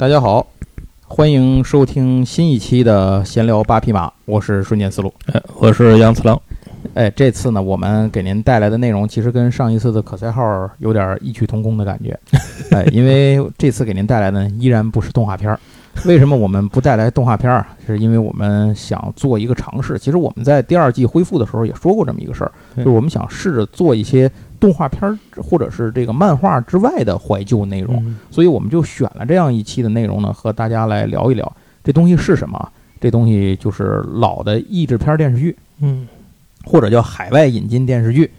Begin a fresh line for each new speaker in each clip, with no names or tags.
大家好，欢迎收听新一期的闲聊八匹马，我是瞬间思路。
哎，我是杨次郎。
哎，这次呢，我们给您带来的内容其实跟上一次的可赛号有点异曲同工的感觉。哎，因为这次给您带来的依然不是动画片儿。为什么我们不带来动画片儿？是因为我们想做一个尝试。其实我们在第二季恢复的时候也说过这么一个事儿，就是我们想试着做一些。动画片儿或者是这个漫画之外的怀旧内容，所以我们就选了这样一期的内容呢，和大家来聊一聊这东西是什么。这东西就是老的译制片电视剧，
嗯，
或者叫海外引进电视剧。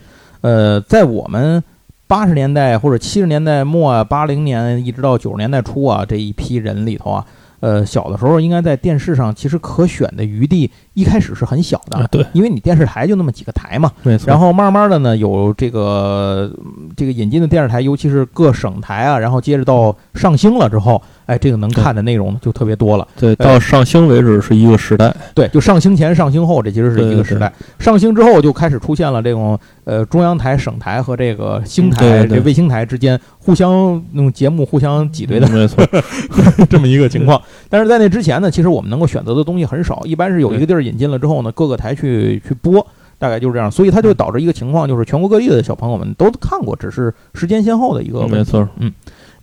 呃，在我们八十年代或者七十年代末、八零年一直到九十年代初啊这一批人里头啊。呃，小的时候应该在电视上，其实可选的余地一开始是很小的，
对，
因为你电视台就那么几个台嘛，
没错。
然后慢慢的呢，有这个这个引进的电视台，尤其是各省台啊，然后接着到上星了之后。哎，这个能看的内容就特别多了。
对，到上星为止是一个时代。
对，就上星前、上星后，这其实是一个时代。上星之后就开始出现了这种呃中央台、省台和这个星台、这卫星台之间互相用节目互相挤兑的，
没错，
这么一个情况。但是在那之前呢，其实我们能够选择的东西很少，一般是有一个地儿引进了之后呢，各个台去去播，大概就是这样。所以它就导致一个情况，就是全国各地的小朋友们都看过，只是时间先后的一个。
没错，
嗯。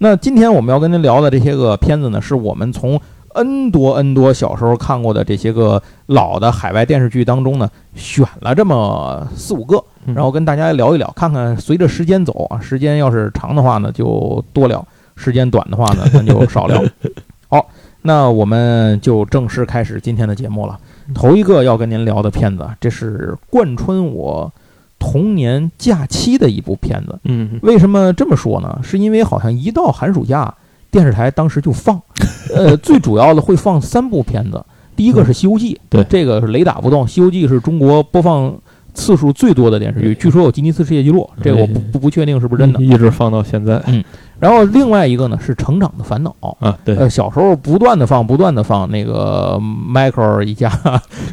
那今天我们要跟您聊的这些个片子呢，是我们从 N 多 N 多小时候看过的这些个老的海外电视剧当中呢，选了这么四五个，然后跟大家聊一聊，看看随着时间走啊，时间要是长的话呢就多聊，时间短的话呢咱就少聊。好，那我们就正式开始今天的节目了。头一个要跟您聊的片子，这是贯穿我。童年假期的一部片子，
嗯，
为什么这么说呢？是因为好像一到寒暑假，电视台当时就放，呃，最主要的会放三部片子，第一个是《西游记》，
对，
这个是雷打不动，《西游记》是中国播放次数最多的电视剧，据说有吉尼斯世界纪录，这个我不不不确定是不是真的，
一直放到现在，
嗯，然后另外一个呢是《成长的烦恼》
啊，对，
呃，小时候不断的放，不断的放那个 Michael 一家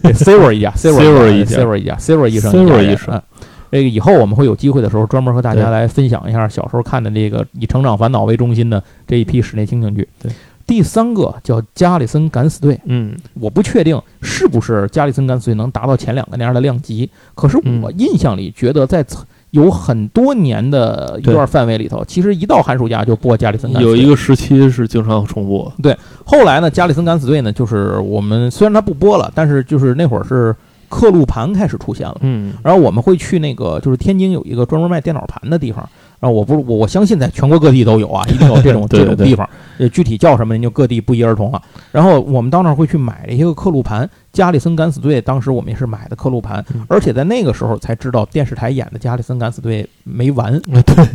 s i v e r 一家 s i v e r 一家 s i v e r 一家 s i v e r 医生
s i v e r 医生。
这个以后我们会有机会的时候，专门和大家来分享一下小时候看的这个以成长烦恼为中心的这一批室内情景剧。
对，
第三个叫《加里森敢死队》。
嗯，
我不确定是不是《加里森敢死队》能达到前两个那样的量级，可是我印象里觉得在有很多年的一段范围里头，其实一到寒暑假就播《加里森敢死队》。
有一个时期是经常重播。
对，后来呢，《加里森敢死队》呢，就是我们虽然它不播了，但是就是那会儿是。刻录盘开始出现了，
嗯，
然后我们会去那个，就是天津有一个专门卖电脑盘的地方，然后我不我我相信在全国各地都有啊，一定有这种这种地方，呃，具体叫什么您就各地不一而同了。然后我们到那儿会去买一些个刻录盘。加里森敢死队，当时我们也是买的刻录盘，而且在那个时候才知道电视台演的加里森敢死队没完，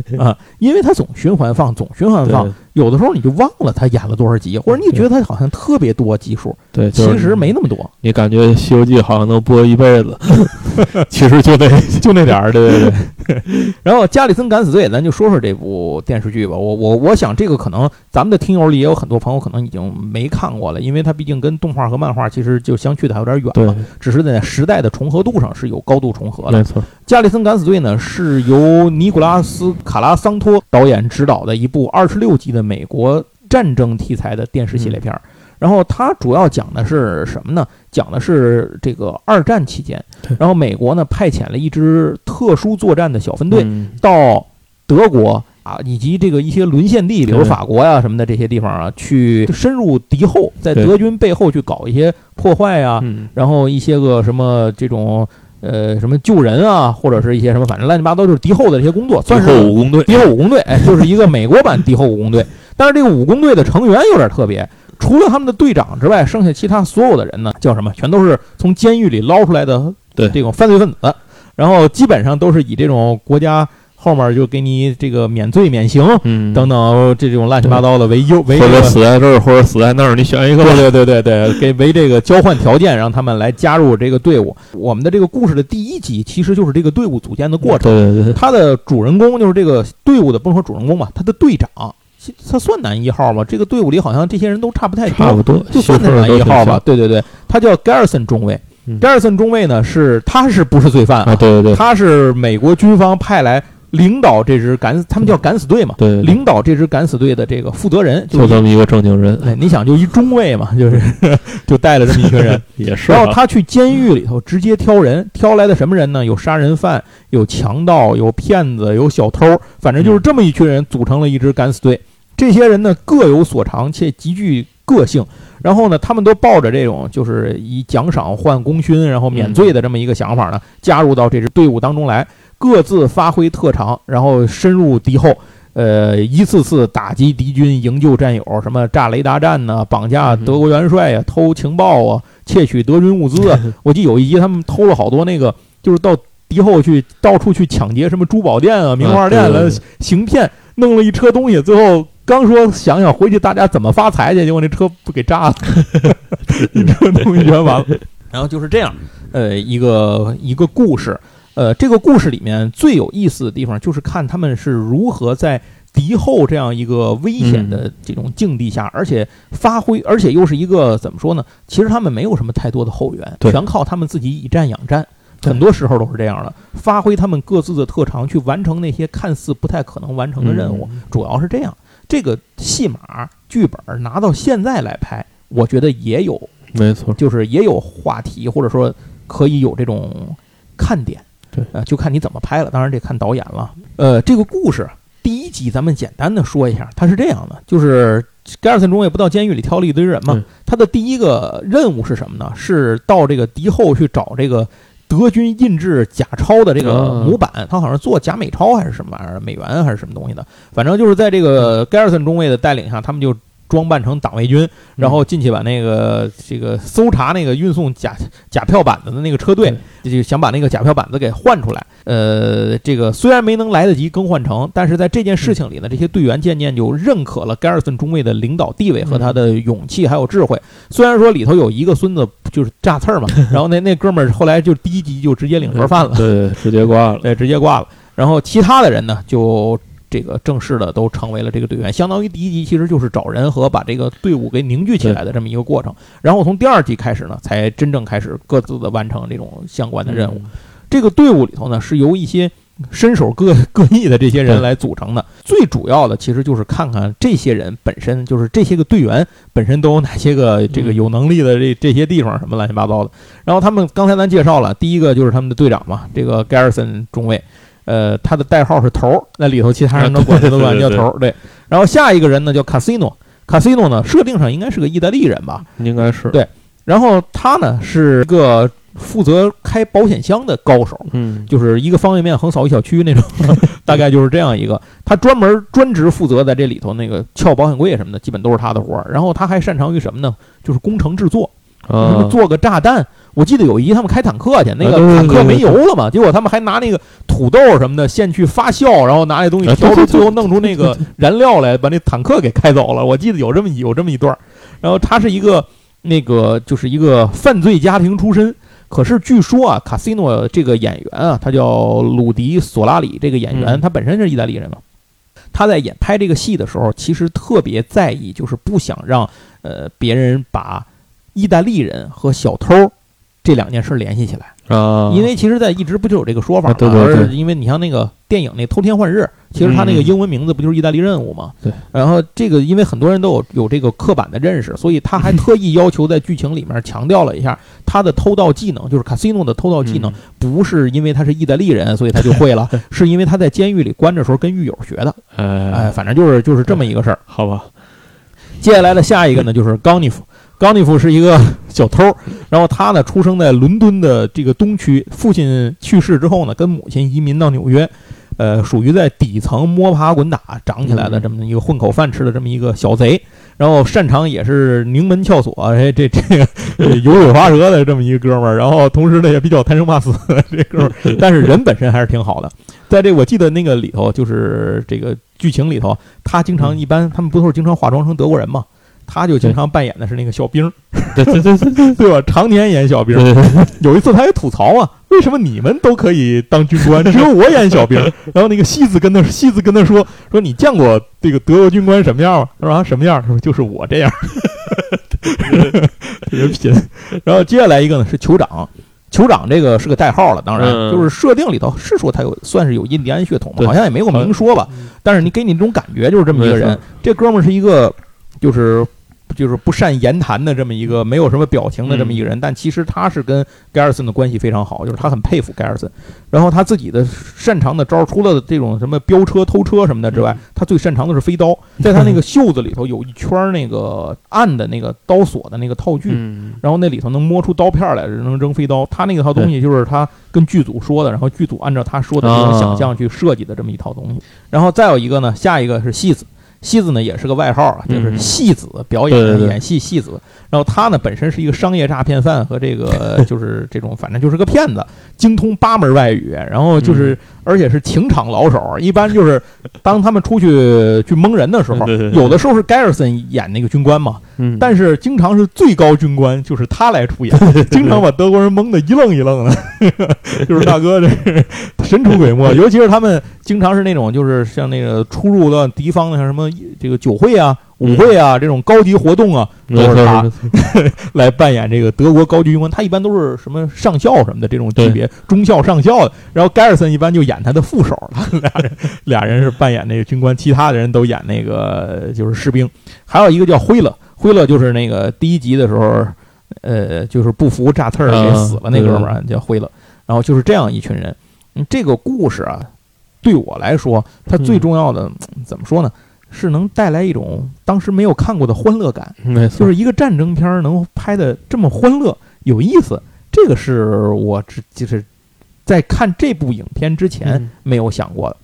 对
啊，因为他总循环放，总循环放，有的时候你就忘了他演了多少集，或者你觉得他好像特别多集数，
对，
其实没那么多，
你感觉《西游记》好像能播一辈子，其实就那就那点儿，对对对。
然后加里森敢死队，咱就说说这部电视剧吧。我我我想这个可能咱们的听友里也有很多朋友可能已经没看过了，因为它毕竟跟动画和漫画其实就相去。还有点远了，只是在时代的重合度上是有高度重合的。
没错，《
加里森敢死队》呢是由尼古拉斯·卡拉桑托导演执导的一部二十六集的美国战争题材的电视系列片儿。然后它主要讲的是什么呢？讲的是这个二战期间，然后美国呢派遣了一支特殊作战的小分队到德国。啊，以及这个一些沦陷地，比如法国呀什么的这些地方啊，去深入敌后，在德军背后去搞一些破坏呀，然后一些个什么这种呃什么救人啊，或者是一些什么反正乱七八糟就是敌后的这些工作，算是
武工队。
敌后武工队，哎，就是一个美国版敌后武工队。但是这个武工队的成员有点特别，除了他们的队长之外，剩下其他所有的人呢，叫什么？全都是从监狱里捞出来的
对
这种犯罪分子，然后基本上都是以这种国家。后面就给你这个免罪免刑，
嗯，
等等这种乱七八糟的为优为
或者死在这儿或者死在那儿，你选一个。
对对对对对，给为这个交换条件，让他们来加入这个队伍。我们的这个故事的第一集其实就是这个队伍组建的过程。
对对对，
他的主人公就是这个队伍的，不能说主人公吧，他的队长，他算男一号吗？这个队伍里好像这些人都差不太多，
差不多，
就算他男一号吧。对对对，他叫 Garrison 中尉，Garrison 中尉呢是他是不是罪犯
啊？对对对，
他是美国军方派来。领导这支敢，他们叫敢死队嘛，
对，
领导这支敢死队的这个负责人
就这么一个正经人。
哎，你想就一中尉嘛，就是就带了这么一群人，
也是。
然后他去监狱里头直接挑人，挑来的什么人呢？有杀人犯，有强盗，有骗子，有小偷，反正就是这么一群人组成了一支敢死队。这些人呢各有所长，且极具个性。然后呢，他们都抱着这种就是以奖赏换功勋，然后免罪的这么一个想法呢，加入到这支队伍当中来。各自发挥特长，然后深入敌后，呃，一次次打击敌军，营救战友，什么炸雷达站呢，绑架德国元帅呀，偷情报啊，窃取德军物资啊。我记得有一集他们偷了好多那个，就是到敌后去到处去抢劫什么珠宝店啊、名画店了，行骗，弄了一车东西，最后刚说想想回去大家怎么发财去，结果那车不给炸了，一车东西全完了。然后就是这样，呃，一个一个故事。呃，这个故事里面最有意思的地方，就是看他们是如何在敌后这样一个危险的这种境地下，而且发挥，而且又是一个怎么说呢？其实他们没有什么太多的后援，全靠他们自己以战养战，很多时候都是这样的，发挥他们各自的特长去完成那些看似不太可能完成的任务，主要是这样。这个戏码剧本拿到现在来拍，我觉得也有，
没错，
就是也有话题，或者说可以有这种看点。
对，
呃，就看你怎么拍了，当然得看导演了。呃，这个故事第一集咱们简单的说一下，他是这样的，就是盖尔森中尉不到监狱里挑了一堆人嘛，他的第一个任务是什么呢？是到这个敌后去找这个德军印制假钞的这个模板，他好像做假美钞还是什么玩意儿，美元还是什么东西的，反正就是在这个 Garrison 中尉的带领下，他们就。装扮成党卫军，然后进去把那个这个搜查那个运送假假票板子的那个车队，就想把那个假票板子给换出来。呃，这个虽然没能来得及更换成，但是在这件事情里呢，这些队员渐渐就认可了盖尔森中尉的领导地位和他的勇气还有智慧。虽然说里头有一个孙子就是炸刺儿嘛，然后那那哥们儿后来就第一集就直接领盒饭了，
对，直接挂了，
对，直接挂了。然后其他的人呢就。这个正式的都成为了这个队员，相当于第一集其实就是找人和把这个队伍给凝聚起来的这么一个过程。然后从第二集开始呢，才真正开始各自的完成这种相关的任务。这个队伍里头呢，是由一些身手各各异的这些人来组成的。最主要的其实就是看看这些人本身，就是这些个队员本身都有哪些个这个有能力的这这些地方什么乱七八糟的。然后他们刚才咱介绍了，第一个就是他们的队长嘛，这个 Garrison 中尉。呃，他的代号是头儿，那里头其他人都管他都管叫头儿。对，然后下一个人呢叫卡西诺，卡西诺呢设定上应该是个意大利人吧？
应该是。
对，然后他呢是一个负责开保险箱的高手，
嗯，
就是一个方便面横扫一小区那种，大概就是这样一个。他专门专职负责在这里头那个撬保险柜什么的，基本都是他的活儿。然后他还擅长于什么呢？就是工程制作，什么做个炸弹。我记得有一集他们开坦克去，那个坦克没油了嘛，结果他们还拿那个土豆什么的先去发酵，然后拿那东西调出，最后弄出那个 燃料来，把那坦克给开走了。我记得有这么有这么一段。然后他是一个那个就是一个犯罪家庭出身，可是据说啊，卡西诺这个演员啊，他叫鲁迪索拉里，这个演员他本身是意大利人嘛，他在演拍这个戏的时候，其实特别在意，就是不想让呃别人把意大利人和小偷。这两件事联系起来
啊，
因为其实，在一直不就有这个说法吗？
对对对。
因为你像那个电影那《偷天换日》，其实它那个英文名字不就是意大利任务吗？
对。
然后这个，因为很多人都有有这个刻板的认识，所以他还特意要求在剧情里面强调了一下他的偷盗技能，就是卡西诺的偷盗技能，不是因为他是意大利人，所以他就会了，是因为他在监狱里关着时候跟狱友学的。哎，反正就是就是这么一个事儿，
好吧。
接下来的下一个呢，就是冈尼夫。冈尼夫是一个小偷，然后他呢出生在伦敦的这个东区，父亲去世之后呢，跟母亲移民到纽约，呃，属于在底层摸爬滚打长起来的这么一个混口饭吃的这么一个小贼，然后擅长也是拧门撬锁，哎，这这个 油嘴滑舌的这么一个哥们儿，然后同时呢也比较贪生怕死，这哥们儿，但是人本身还是挺好的，在这我记得那个里头，就是这个剧情里头，他经常一般他们不都是经常化妆成德国人吗？他就经常扮演的是那个小兵，
对对对对
对吧？常年演小兵。有一次他还吐槽啊，为什么你们都可以当军官，只有我演小兵？然后那个戏子跟他戏子跟他说说你见过这个德国军官什么样吗？他说啊什么样？他说就是我这样，特别贫。然后接下来一个呢是酋长，酋长这个是个代号了，当然
嗯
就是设定里头是说他有算是有印第安血统好像也没有明说吧，但是你给你这种感觉就是这么一个人，这哥们儿是一个就是。就是不善言谈的这么一个没有什么表情的这么一个人，但其实他是跟盖尔森的关系非常好，就是他很佩服盖尔森。然后他自己的擅长的招儿，除了这种什么飙车、偷车什么的之外，他最擅长的是飞刀。在他那个袖子里头有一圈儿那个暗的那个刀锁的那个套具，
嗯，
然后那里头能摸出刀片来，能扔飞刀。他那个套东西就是他跟剧组说的，然后剧组按照他说的这种想象去设计的这么一套东西。然后再有一个呢，下一个是戏子。戏子呢也是个外号啊，就是
嗯
戏子表演演戏戏子。然后他呢本身是一个商业诈骗犯和这个 就是这种反正就是个骗子，精通八门外语，然后就是、而且是情场老手。一般就是 当他们出去去蒙人的时候，有的时候是盖尔森演那个军官嘛，
嗯，
但是经常是最高军官就是他来出演，经常把德国人蒙得一愣一愣的，就是大哥这是神出鬼没。尤其是他们经常是那种就是像那个出入到敌方的像什么这个酒会啊、舞会啊这种高级活动啊，都是他 来扮演这个德国高级军官。他一般都是什么上校什么的这种级别，中校、上校的。然后盖尔森一般就演他的副手了，俩人俩人是扮演那个军官，其他的人都演那个就是士兵。还有一个叫辉勒，辉勒就是那个第一集的时候，呃，就是不服炸刺儿给死了那哥们儿叫辉勒。然后就是这样一群人。嗯，这个故事啊，对我来说，它最重要的、怎么说呢？是能带来一种当时没有看过的欢乐感，
没错，
就是一个战争片儿能拍的这么欢乐有意思，这个是我只就是在看这部影片之前
嗯。
没有想过的。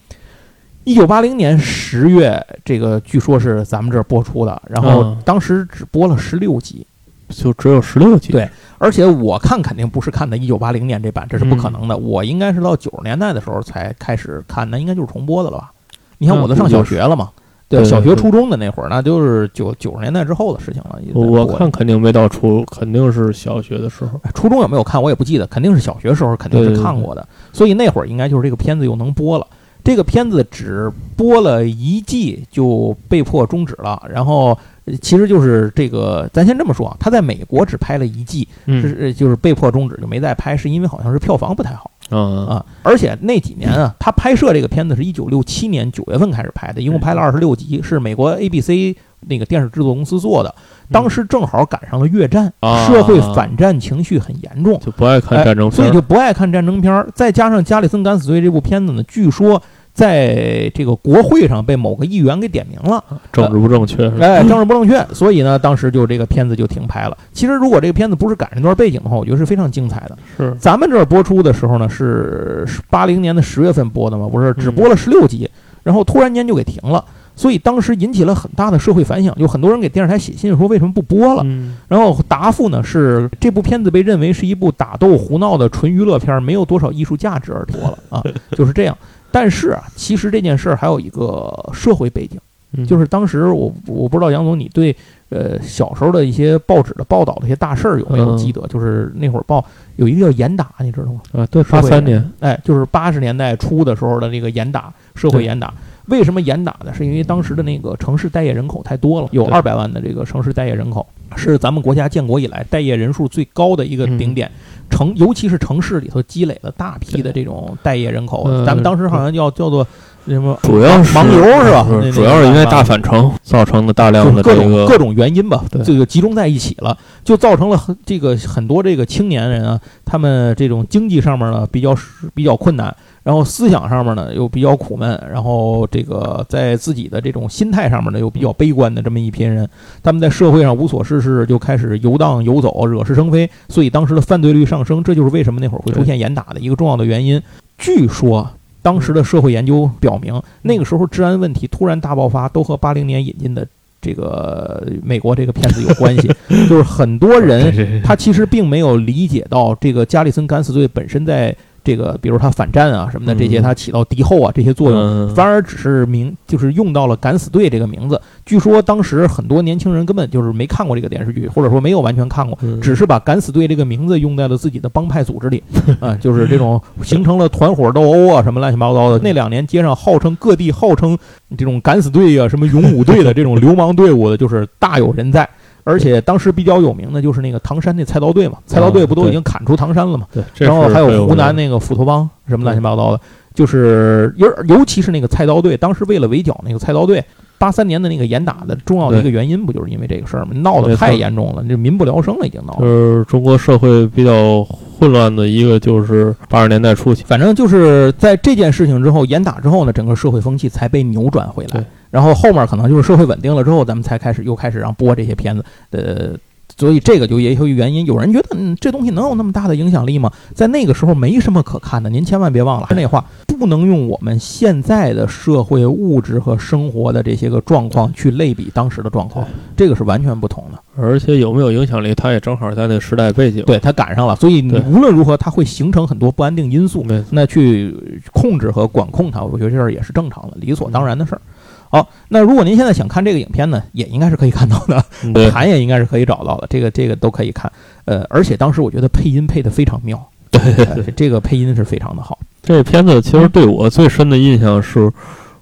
一九八零年十月，这个据说是咱们这儿播出的，然后
嗯
当时只播了十六集，
就只有十六集，
对而且我看肯定不是看的一九八零年这版，这是不可能的。我应该是到九十年代的时候才开始看，那应该就是重播的了吧？你看我都上小学了嘛，对，
对
小学初中的那会儿，那就是九九十年代之后的事情了。
我看肯定没到初，肯定是小学的时候。
哎初中有没有看我也不记得，肯定是小学时候肯定是看过的，所以那会儿应该就是这个片子又能播了。这个片子只播了一季就被迫终止了，然后呃其实就是这个，咱先这么说啊，他在美国只拍了一季，
嗯
是呃就是被迫终止就没再拍，是因为好像是票房不太好
啊
啊。而且那几年啊，他拍摄这个片子是一九六七年九月份开始拍的，一共拍了二十六集，是美国 ABC 那个电视制作公司做的。当时正好赶上了越战，
啊
社会反战情绪很严重，
就不爱看战争
哎，所，以就不爱看战争片儿。再加上《加里森敢死队》这部片子呢，据说在这个国会上被某个议员给点名了，
政治不正确。
哎，政治不正确，所以呢，当时就这个片子就停拍了。其实如果这个片子不是赶上这段背景的话，我觉得是非常精彩的。
是
咱们这儿播出的时候呢，是八零年的十月份播的嘛，不是只播了十六集，然后突然间就给停了。所以当时引起了很大的社会反响，有很多人给电视台写信说为什么不播了。
嗯
然后答复呢是这部片子被认为是一部打斗胡闹的纯娱乐片，没有多少艺术价值而脱了啊，就是这样。但是啊，其实这件事儿还有一个社会背景，
嗯
就是当时我我不知道杨总你对呃小时候的一些报纸的报道的一些大事儿有没有
嗯
记得？就是那会儿报有一个叫严打，你知道吗？
啊，对，八三年，
哎，就是八十年代初的时候的那个严打，社会严打。为什么严打呢？是因为当时的那个城市待业人口太多了，有二百万的这个城市待业人口，是咱们国家建国以来待业人数最高的一个顶点。城，尤其是城市里头积累了大批的这种待业人口，
呃
咱们当时好像叫叫做什么
主要是
盲流是吧？
主要是因为大返城造成的大量
的各
的这个
种各种原因吧，
对
这个集中在一起了，就造成了很这个很多这个青年人啊，他们这种经济上面呢比较比较困难，然后思想上面呢又比较苦闷，然后这个在自己的这种心态上面呢又比较悲观的这么一批人，他们在社会上无所事事，就开始游荡游走，惹是生非，所以当时的犯罪率上升，这就是为什么那会儿会出现严打的一个重要的原因。据说。当时的社会研究表明，那个时候治安问题突然大爆发，都和八零年引进的这个美国这个骗子有关系。就是很多人他其实并没有理解到这个加里森敢死队本身在这个，比如他反战啊什么的这些，
嗯
他起到敌后啊这些作用，
嗯
反而只是名就是用到了敢死队这个名字。据说当时很多年轻人根本就是没看过这个电视剧，或者说没有完全看过，
嗯
只是把敢死队这个名字用在了自己的帮派组织里，啊，就是这种形成了团伙斗殴啊，什么乱七八糟的。那两年街上号称各地号称这种敢死队啊、什么勇武队的这种流氓队伍的，就是大有人在。而且当时比较有名的就是那个唐山那菜刀队嘛，菜刀队不都已经砍出唐山了嘛？
对，
然后还有湖南那个斧头帮什么乱七八糟的，就是尤尤其是那个菜刀队，当时为了围剿那个菜刀队，八三年的那个严打的重要的一个原因，不就是因为这个事儿吗？闹得太严重了，这民不聊生了，已经闹
就。是中国社会比较混乱的一个，就是八十年代初期。
反正就是在这件事情之后，严打之后呢，整个社会风气才被扭转回来
对。
然后后面可能就是社会稳定了之后，咱们才开始又开始让播这些片子。呃，所以这个就也有原因。有人觉得，嗯，这东西能有那么大的影响力吗？在那个时候没什么可看的。您千万别忘了，那话不能用我们现在的社会物质和生活的这些个状况去类比当时的状况，这个是完全不同的。
而且有没有影响力，它也正好在那时代背景。
对，它赶上了，所以你无论如何，它会形成很多不安定因素。
没错
那去控制和管控它，我觉得这事儿也是正常的、理所当然的事儿。好，那如果您现在想看这个影片呢，也应该是可以看到的，
嗯 对
盘也应该是可以找到的，这个这个都可以看。呃，而且当时我觉得配音配得非常妙，
对
呃这个配音是非常的好。
这片子其实对我最深的印象是，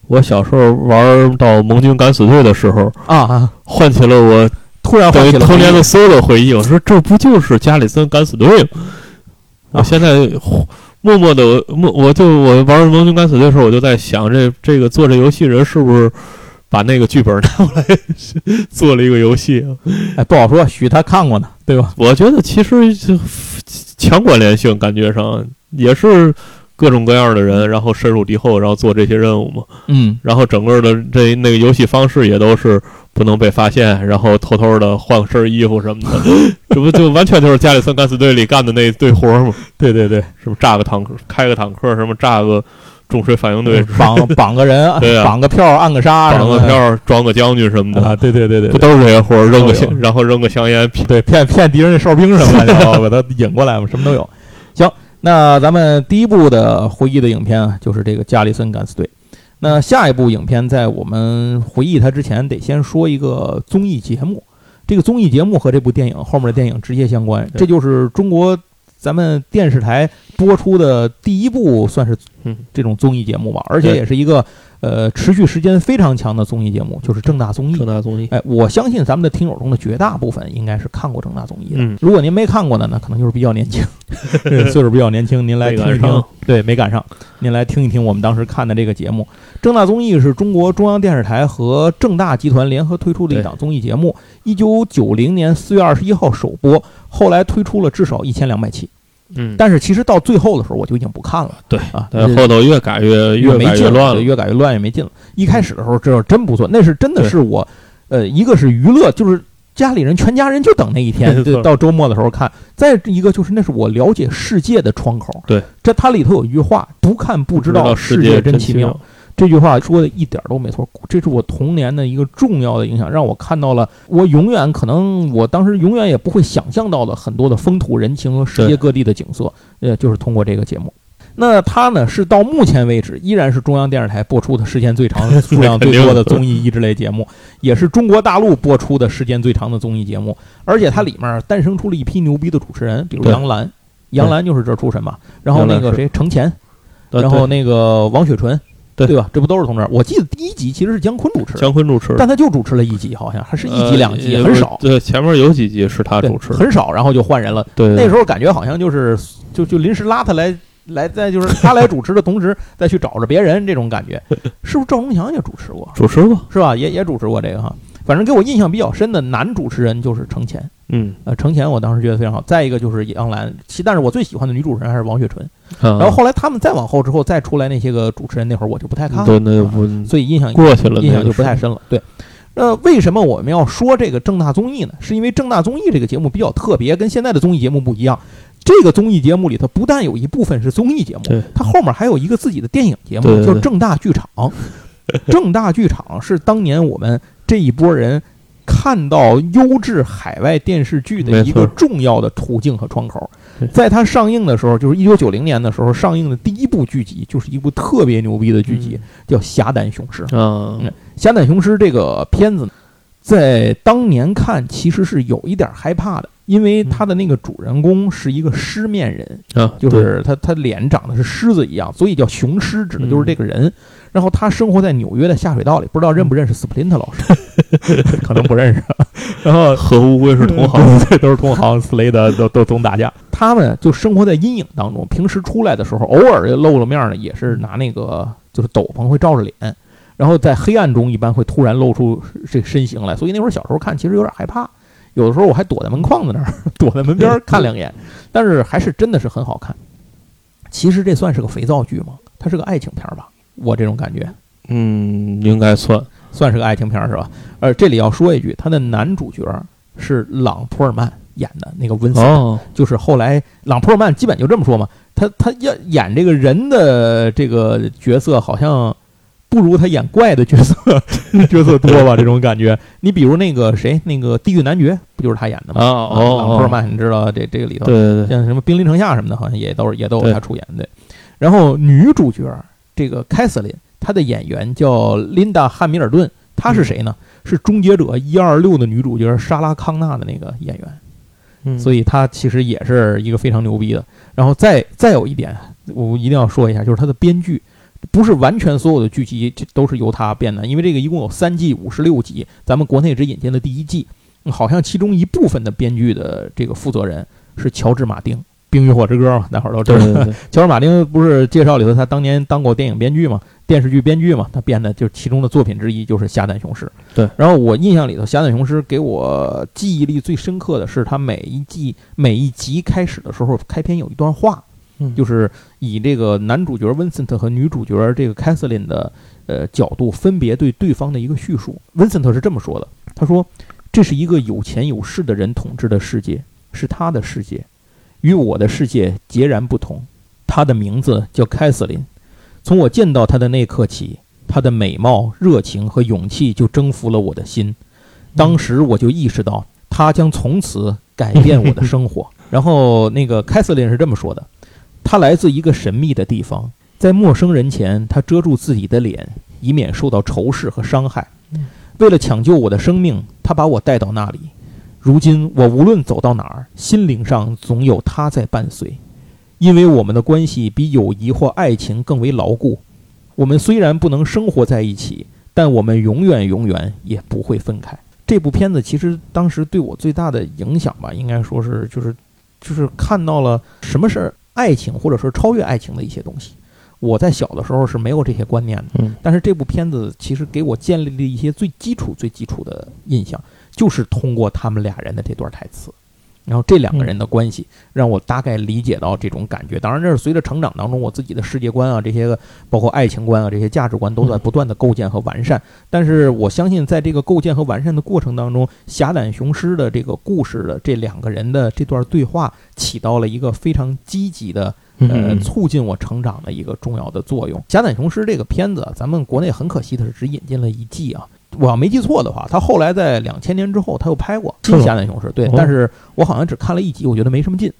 我小时候玩到盟军敢死队的时候，
啊啊！
唤起了我
突然回忆
童年的所有的回忆。我说这不就是加里森敢死队吗？我
啊
现在默默的默，我就我玩盟军敢死队的时候，我就在想，这这个做这游戏人是不是把那个剧本拿过来做了一个游戏啊？
哎，不好说，许他看过呢，对吧？
我觉得其实就强关联性，感觉上也是各种各样的人，然后深入敌后，然后做这些任务嘛。
嗯，
然后整个的这那个游戏方式也都是不能被发现，然后偷偷的换身衣服什么的，这不就完全就是加里森敢死队里干的那堆活儿吗？
对对对，
什么炸个坦克、开个坦克，什么炸个重水反应堆，
绑绑个人，
对啊
绑个票，按个杀，
绑个票、装个将军什么的，
啊，对对对对
不，都是这些活儿？扔个香，然后扔个香烟，
对，骗骗敌人的哨兵什么的，然后把他引过来嘛，什么都有。行，那咱们第一部的回忆的影片啊，就是这个《加里森敢死队》。那下一部影片，在我们回忆它之前，得先说一个综艺节目。这个综艺节目和这部电影后面的电影直接相关，这就是中国咱们电视台播出的第一部算是
嗯
这种综艺节目吧，而且也是一个呃持续时间非常强的综艺节目，就是正大综艺
正。大综艺。
哎，我相信咱们的听友中的绝大部分应该是看过正大综艺的。
嗯
如果您没看过的呢，可能就是比较年轻，岁数比较年轻，您来听一听。对，没赶上，您来听一听我们当时看的这个节目。正大综艺是中国中央电视台和正大集团联合推出的一档综艺节目，一九九零年四月二十一号首播，后来推出了至少一千两百期。
嗯，
但是其实到最后的时候，我就已经不看了。
对
啊，
但后头越改越
越没劲了，
越
改越乱，越没劲了。一开始的时候，这真不错，那是真的是我，呃，一个是娱乐，就是家里人全家人就等那一天 对，到周末的时候看；再一个就是那是我了解世界的窗口。
对，
这它里头有一句话：“不看不知道
世
界
真
奇妙。”。这句话说的一点都没错，这是我童年的一个重要的影响，让我看到了我永远可能我当时永远也不会想象到的很多的风土人情和世界各地的景色，呃，就是通过这个节目。那它呢是到目前为止依然是中央电视台播出的时间最长、数量最多的综艺益智类节目，也是中国大陆播出的时间最长的综艺节目。而且它里面诞生出了一批牛逼的主持人，比如杨澜，杨澜就是这儿出身嘛。然后那个谁程前，
呃
然后那个王雪纯，
对
对吧？这不都是从这儿？我记得第一集其实是姜昆主持的，
姜昆主持，
但他就主持了一集，好像还是一集两集，
呃
很少，
对，前面有几集是他主持，
很少，然后就换人了。
对，
那时候感觉好像就是就就临时拉他来来，在就是他来主持的同时再去找着别人这种感觉，是不是赵忠祥也主持过？
主持过，
是吧？也也主持过这个哈。反正给我印象比较深的男主持人就是程前，
嗯，
呃，程前我当时觉得非常好。再一个就是杨澜，其但是我最喜欢的女主持人还是王雪纯。
然
然后后来他们再往后之后再出来那些个主持人，那会儿我就不太看了，
对，那不
所以印象
过去了，
印象就不太深了。对，那，为什么我们要说这个正大综艺呢？是因为正大综艺这个节目比较特别，跟现在的综艺节目不一样。这个综艺节目里头不但有一部分是综艺节目，它后面还有一个自己的电影节目，叫正大剧场。正大剧场是当年我们这一波人看到优质海外电视剧的一个重要的途径和窗口。在它上映的时候，就是一九九零年的时候上映的第一部剧集，就是一部特别牛逼的剧集，叫《侠胆雄狮》。
啊，
嗯《侠胆雄狮》这个片子呢，在当年看其实是有一点害怕的，因为他的那个主人公是一个狮面人，
啊，
就是他他脸长得是狮子一样，所以叫雄狮，指的就是这个人。然后他生活在纽约的下水道里，不知道认不认识斯普林特老师，可能不认识。然后
和乌龟是同行，
对，都是同行，斯雷德都都总打架。他们就生活在阴影当中，平时出来的时候，偶尔露了面呢，也是拿那个就是斗篷会罩着脸，然后在黑暗中一般会突然露出这个身形来。所以那会儿小时候看，其实有点害怕。有的时候我还躲在门框子那儿，躲在门边看两眼，但是还是真的是很好看。其实这算是个肥皂剧吗？它是个爱情片吧？我这种感觉，
嗯，应该算
算是个爱情片是吧？呃，这里要说一句，他的男主角是朗普尔曼演的那个温森，
哦，
就是后来朗普尔曼基本就这么说嘛，他他要演这个人的这个角色，好像不如他演怪的角色 角色多吧？这种感觉。你比如那个谁，那个《地狱男爵》不就是他演的吗？
啊哦，
朗普尔曼，你知道这这个里头，
对对对，
像什么《兵临城下》什么的，好像也都是也都有他出演的。然后女主角。这个凯瑟琳，她的演员叫琳达·汉密尔顿，她是谁呢？是《终结者》一二六的女主角莎拉·康纳的那个演员，
嗯，
所以她其实也是一个非常牛逼的。然后再再有一点，我一定要说一下，就是她的编剧不是完全所有的剧集都是由他编的，因为这个一共有三季五十六集，咱们国内只引进了第一季，好像其中一部分的编剧的这个负责人是乔治·马丁。《冰与火之歌》嘛，大伙儿都知道。乔治·马丁不是介绍里头，他当年当过电影编剧嘛，电视剧编剧嘛，他编的就是其中的作品之一就是《侠胆雄狮》。
对。
然后我印象里头，《侠胆雄狮》给我记忆力最深刻的是，他每一季每一集开始的时候，开篇有一段话，就是以这个男主角温森特和女主角这个凯瑟琳的呃角度，分别对对方的一个叙述。温森特是这么说的：“他说，这是一个有钱有势的人统治的世界，是他的世界。”与我的世界截然不同。他的名字叫凯瑟琳。从我见到他的那刻起，他的美貌、热情和勇气就征服了我的心。当时我就意识到，他将从此改变我的生活。然后，那个凯瑟琳是这么说的：“她来自一个神秘的地方，在陌生人前，他遮住自己的脸，以免受到仇视和伤害。为了抢救我的生命，他把我带到那里。”如今我无论走到哪儿，心灵上总有他在伴随，因为我们的关系比友谊或爱情更为牢固。我们虽然不能生活在一起，但我们永远永远也不会分开。这部片子其实当时对我最大的影响吧，应该说是就是就是看到了什么是爱情，或者说超越爱情的一些东西。我在小的时候是没有这些观念的，但是这部片子其实给我建立了一些最基础、最基础的印象。就是通过他们俩人的这段台词，然后这两个人的关系让我大概理解到这种感觉。当然，这是随着成长当中我自己的世界观啊，这些个包括爱情观啊，这些价值观都在不断的构建和完善。但是我相信，在这个构建和完善的过程当中，侠胆雄狮的这个故事的这两个人的这段对话，起到了一个非常积极的呃促进我成长的一个重要的作用。侠胆雄狮这个片子，咱们国内很可惜的是只引进了一季啊。我要没记错的话，他后来在两千年之后，他又拍过《新侠胆雄狮》。对，但是我好像只看了一集，我觉得没什么劲，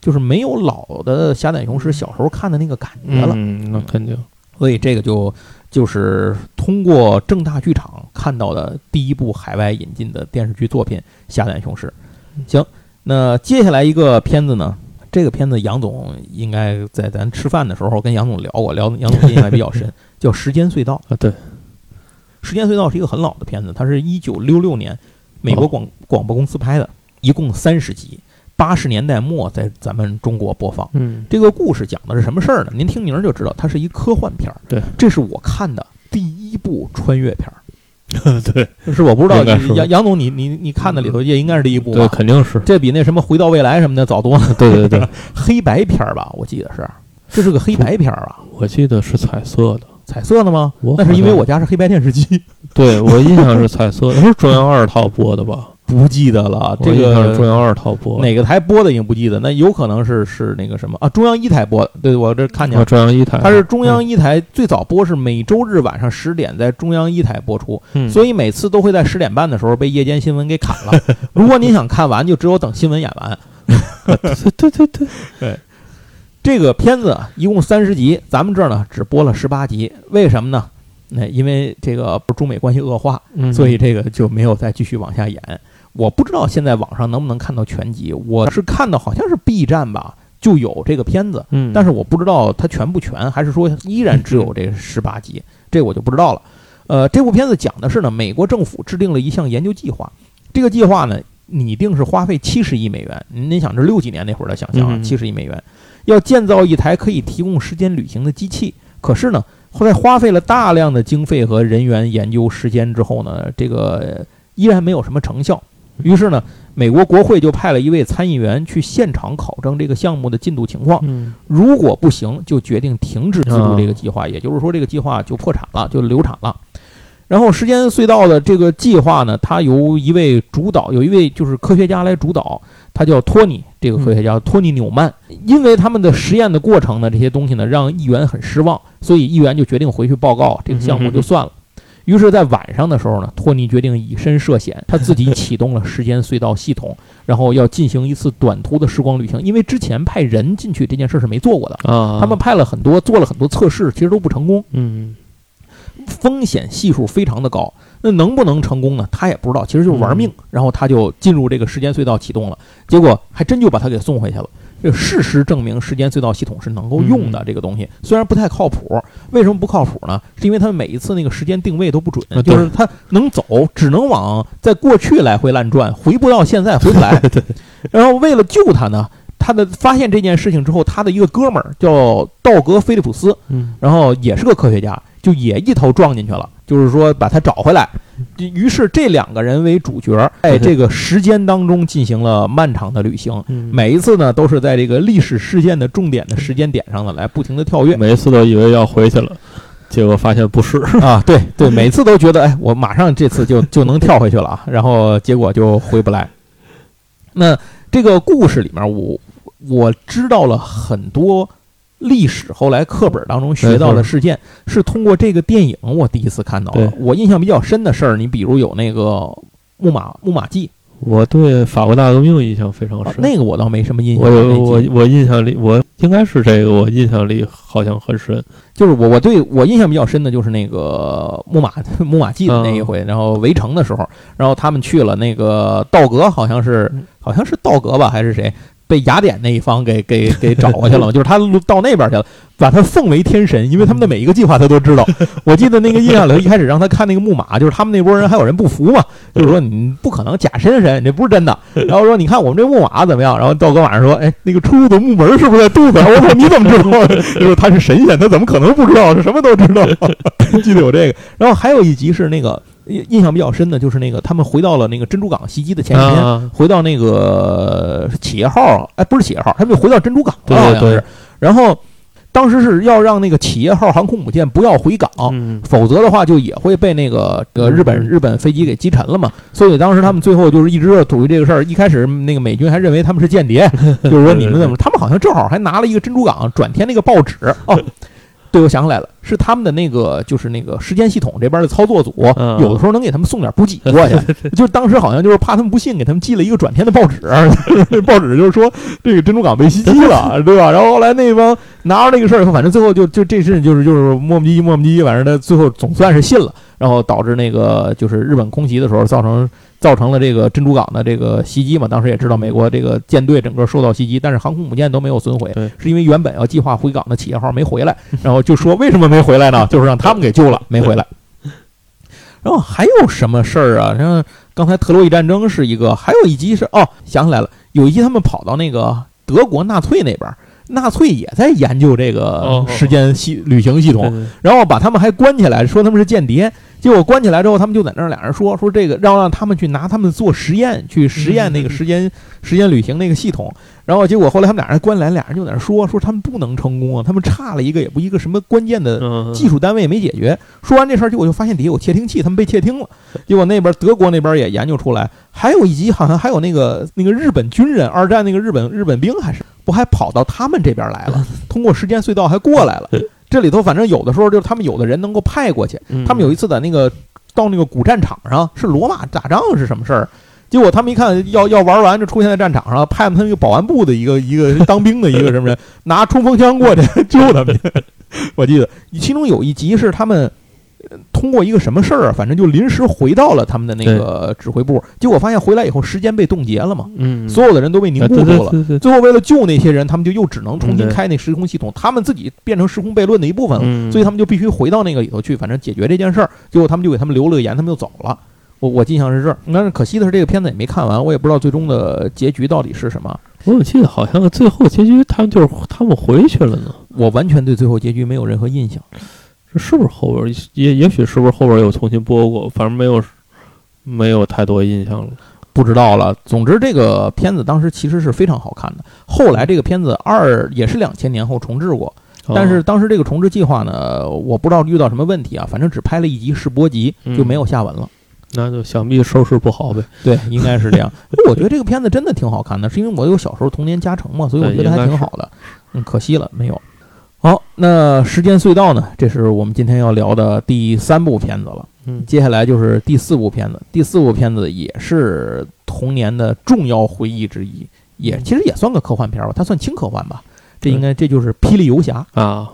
就是没有老的《侠胆雄狮》小时候看的那个感觉了。
嗯，那肯定。
所以这个就就是通过正大剧场看到的第一部海外引进的电视剧作品《侠胆雄狮》。行，那接下来一个片子呢？这个片子杨总应该在咱吃饭的时候跟杨总聊过，聊杨总印象还比较深，叫《时间隧道》
啊。对。
《时间隧道》是一个很老的片子，它是一九六六年美国广广播公司拍的，一共三十集，八十年代末在咱们中国播放。
嗯，
这个故事讲的是什么事儿呢？您听名儿就知道，它是一科幻片儿。
对，
这是我看的第一部穿越片儿。
对，
是我不知道杨杨总，你你你看的里头也应该是第一部吧？
对，肯定是。
这比那什么《回到未来》什么的早多了。
对对对，
黑白片儿吧，我记得是，这是个黑白片儿啊。
我记得是彩色的。
彩色的吗？
那
是因为我家是黑白电视机。
对我印象是彩色，的，是中央二套播的吧？
不记得了，这个
中央二套播
哪个台播的已经不记得，那有可能是是那个什么啊？中央一台播的。对我这看见了，
中央一台，
它是中央一台最早播是每周日晚上十点在中央一台播出，所以每次都会在十点半的时候被夜间新闻给砍了。如果您想看完，就只有等新闻演完。
对对对
对。这个片子一共三十集，咱们这儿呢只播了十八集，为什么呢？那因为这个中美关系恶化，所以这个就没有再继续往下演。我不知道现在网上能不能看到全集，我是看到好像是 B 站吧就有这个片子，
嗯，
但是我不知道它全不全，还是说依然只有这十八集，这我就不知道了。呃，这部片子讲的是呢，美国政府制定了一项研究计划，这个计划呢拟定是花费七十亿美元。您想，这六几年那会儿的想象啊，
嗯
七十亿美元要建造一台可以提供时间旅行的机器。可是呢，后来花费了大量的经费和人员研究时间之后呢，这个依然没有什么成效。于是呢，美国国会就派了一位参议员去现场考证这个项目的进度情况。
嗯
如果不行，就决定停止资助这个计划，也就是说，这个计划就破产了，就流产了。然后，时间隧道的这个计划呢，它由一位主导，有一位就是科学家来主导，他叫托尼，这个科学家、托尼纽曼。因为他们的实验的过程呢，这些东西呢，让议员很失望，所以议员就决定回去报告这个项目就算了。于是，在晚上的时候呢，托尼决定以身涉险，他自己启动了时间隧道系统，然后要进行一次短途的时光旅行。因为之前派人进去这件事是没做过的，
啊，
他们派了很多，做了很多测试，其实都不成功，
嗯
风险系数非常的高。那能不能成功呢？他也不知道，其实就是玩命。然后他就进入这个时间隧道启动了，结果还真就把他给送回去了。这个事实证明，时间隧道系统是能够用的。
嗯
这个东西虽然不太靠谱，为什么不靠谱呢？是因为他们每一次那个时间定位都不准，就是他能走，只能往在过去来回乱转，回不到现在，回不来。
对，
然后为了救他呢，他的发现这件事情之后，他的一个哥们儿叫道格·菲利普斯，
嗯
然后也是个科学家，就也一头撞进去了，就是说把他找回来。于是这两个人为主角，在这个时间当中进行了漫长的旅行。
嗯，
每一次呢，都是在这个历史事件的重点的时间点上呢，来不停的跳跃
每一次都以为要回去了，结果发现不是。
啊，对对，每次都觉得，哎，我马上这次就 就能跳回去了啊，然后结果就回不来。那这个故事里面，我我知道了很多历史，后来课本当中学到的事件，是。通过这个电影我第一次看到的。我印象比较深的事儿，你比如有那个木马木马记，
我对法国大革命印象非常深，
啊那个我倒没什么印象。
我我我印象里，我应该是这个，我印象里好像很深。
就是我我对我印象比较深的就是那个木马 木马记的那一回，然后围城的时候，然后他们去了那个道格，好像是
嗯。
好像是道格吧，还是谁被雅典那一方给给给找过去了，就是他到那边去了，把他奉为天神，因为他们的每一个计划他都知道。我记得那个印象里，一开始让他看那个木马，就是他们那波人还有人不服嘛，就是说你不可能假神神，你这不是真的。然后说你看我们这木马怎么样？然后道哥晚上说，哎，那个出入的木门是不是在肚子上？我说你怎么知道？就是他是神仙，他怎么可能不知道？是什么都知道。记得有这个。然后还有一集是那个印印象比较深的，就是那个他们回到了那个珍珠港袭击的前一天，
啊，
回到那个企业号，哎，不是企业号，他们就回到珍珠港了，
对对对
好像是。然后当时是要让那个企业号航空母舰不要回港。
嗯，
否则的话，就也会被那个呃日本
嗯
日本飞机给击沉了嘛。所以当时他们最后就是一直是处于这个事儿。一开始那个美军还认为他们是间谍，就是说你们怎么？他们好像正好还拿了一个珍珠港转天那个报纸哦。对，我想起来了，是他们的那个，就是那个时间系统这边的操作组，
嗯
有的时候能给他们送点补给过去。就是当时好像就是怕他们不信，给他们寄了一个转天的报纸，报纸就是说这个珍珠港被袭击了，对吧？然后后来那帮拿着这个事儿以后，反正最后就就这事就是就是磨磨唧唧磨磨唧唧，反正他最后总算是信了，然后导致那个就是日本空袭的时候造成造成了这个珍珠港的这个袭击嘛。当时也知道美国这个舰队整个受到袭击，但是航空母舰都没有损毁，是因为原本要计划回港的企业号没回来，然后就说为什么没回来呢？就是让他们给救了，没回来。然后还有什么事儿啊？像刚才特洛伊战争是一个，还有一集是哦，想起来了，有一集他们跑到那个德国纳粹那边儿，纳粹也在研究这个
哦
时间系旅行系统，然后把他们还关起来，说他们是间谍。结果关起来之后，他们就在那儿俩人说说这个，让让他们去拿他们做实验，去实验那个时间时间旅行那个系统。然后结果后来他们俩人关起来，俩人就在那儿说说他们不能成功啊，他们差了一个也不一个什么关键的
嗯，
技术单位没解决。说完这事儿，结果就发现底下有窃听器，他们被窃听了。结果那边德国那边也研究出来，还有一集好像还有那个那个日本军人，二战那个日本日本兵还是不还跑到他们这边来了，通过时间隧道还过来了。这里头反正有的时候就是他们有的人能够派过去，
嗯
他们有一次在那个到那个古战场上是罗马打仗是什么事儿？结果他们一看要要玩完，就出现在战场上，派他们一个保安部的一个一个 当兵的一个什么人，拿冲锋枪过去救他们。我记得其中有一集是他们通过一个什么事儿啊，反正就临时回到了他们的那个指挥部，结果发现回来以后时间被冻结了嘛，
嗯，
所有的人都被凝固住了。最后为了救那些人，他们就又只能重新开那时空系统，他们自己变成时空悖论的一部分了，
嗯，
所以他们就必须回到那个里头去，反正解决这件事儿。结果他们就给他们留了个言，他们就走了。我我印象是这儿，但是可惜的是这个片子也没看完，我也不知道最终的结局到底是什么。
我怎么记得好像最后结局他们就是他们回去了呢？
我完全对最后结局没有任何印象。
这是不是后边也也许是不是后边有重新播过？反正没有没有太多印象了。
不知道了。总之，这个片子当时其实是非常好看的。后来这个片子二也是两千年后重置过，但是
哦
当时这个重置计划呢，我不知道遇到什么问题啊，反正只拍了一集试播集，就没有下文了。
那就想必收视不好呗。
对，应该是这样。我觉得这个片子真的挺好看的，是因为我有小时候童年加成嘛，所以我觉得还挺好的。嗯，可惜了没有。好，那时间隧道呢？这是我们今天要聊的第三部片子了。
嗯
接下来就是第四部片子，第四部片子也是童年的重要回忆之一，也
嗯
其实也算个科幻片吧，它算轻科幻吧。这应该这就是《霹雳游侠》。
啊，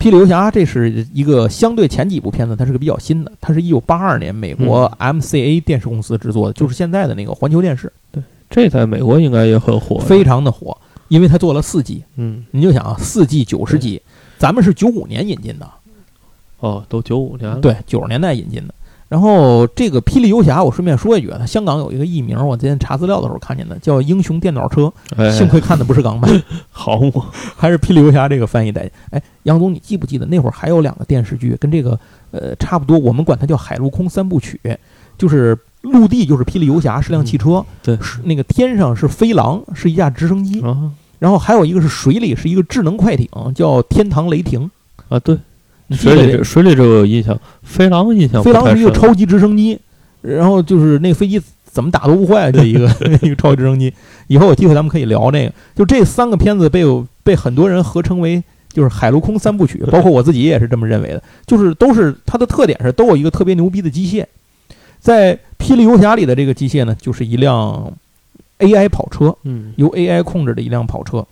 《
霹雳游侠》这是一个相对前几部片子，它是个比较新的，它是一九八二年美国 MCA 电视公司制作的，就是现在的那个环球电视，对
这在美国应该也很火。
非常的火，因为他做了四季。
嗯
你就想啊，四季九十集，咱们是九五年引进的，
哦，都九五年了。
对，九十年代引进的。然后这个《霹雳游侠》，我顺便说一句啊，它香港有一个译名，我今天查资料的时候看见的，叫《英雄电脑车》，
哎，
幸亏看的不是港版，
好嘛，
还是《霹雳游侠》这个翻译带。哎，杨总，你记不记得那会儿还有两个电视剧跟这个呃差不多，我们管它叫海陆空三部曲，就是陆地就是霹雳游侠是辆汽车，
对
是那个天上是飞狼是一架直升机，
啊
然后还有一个是水里是一个智能快艇，叫天堂雷霆。
啊，对，
你记得这
水里这水里这个有印象，飞狼印象不
飞狼
太
是一个超级直升机，然后就是那个飞机怎么打都不坏，这一个 一个超级直升机。以后有机会咱们可以聊这个。就这三个片子被有被很多人合称为就是海陆空三部曲，包括我自己也是这么认为的。就是都是它的特点是都有一个特别牛逼的机械，在《霹雳游侠》里的这个机械呢，就是一辆 AI 跑车，
嗯
由 AI 控制的一辆跑车。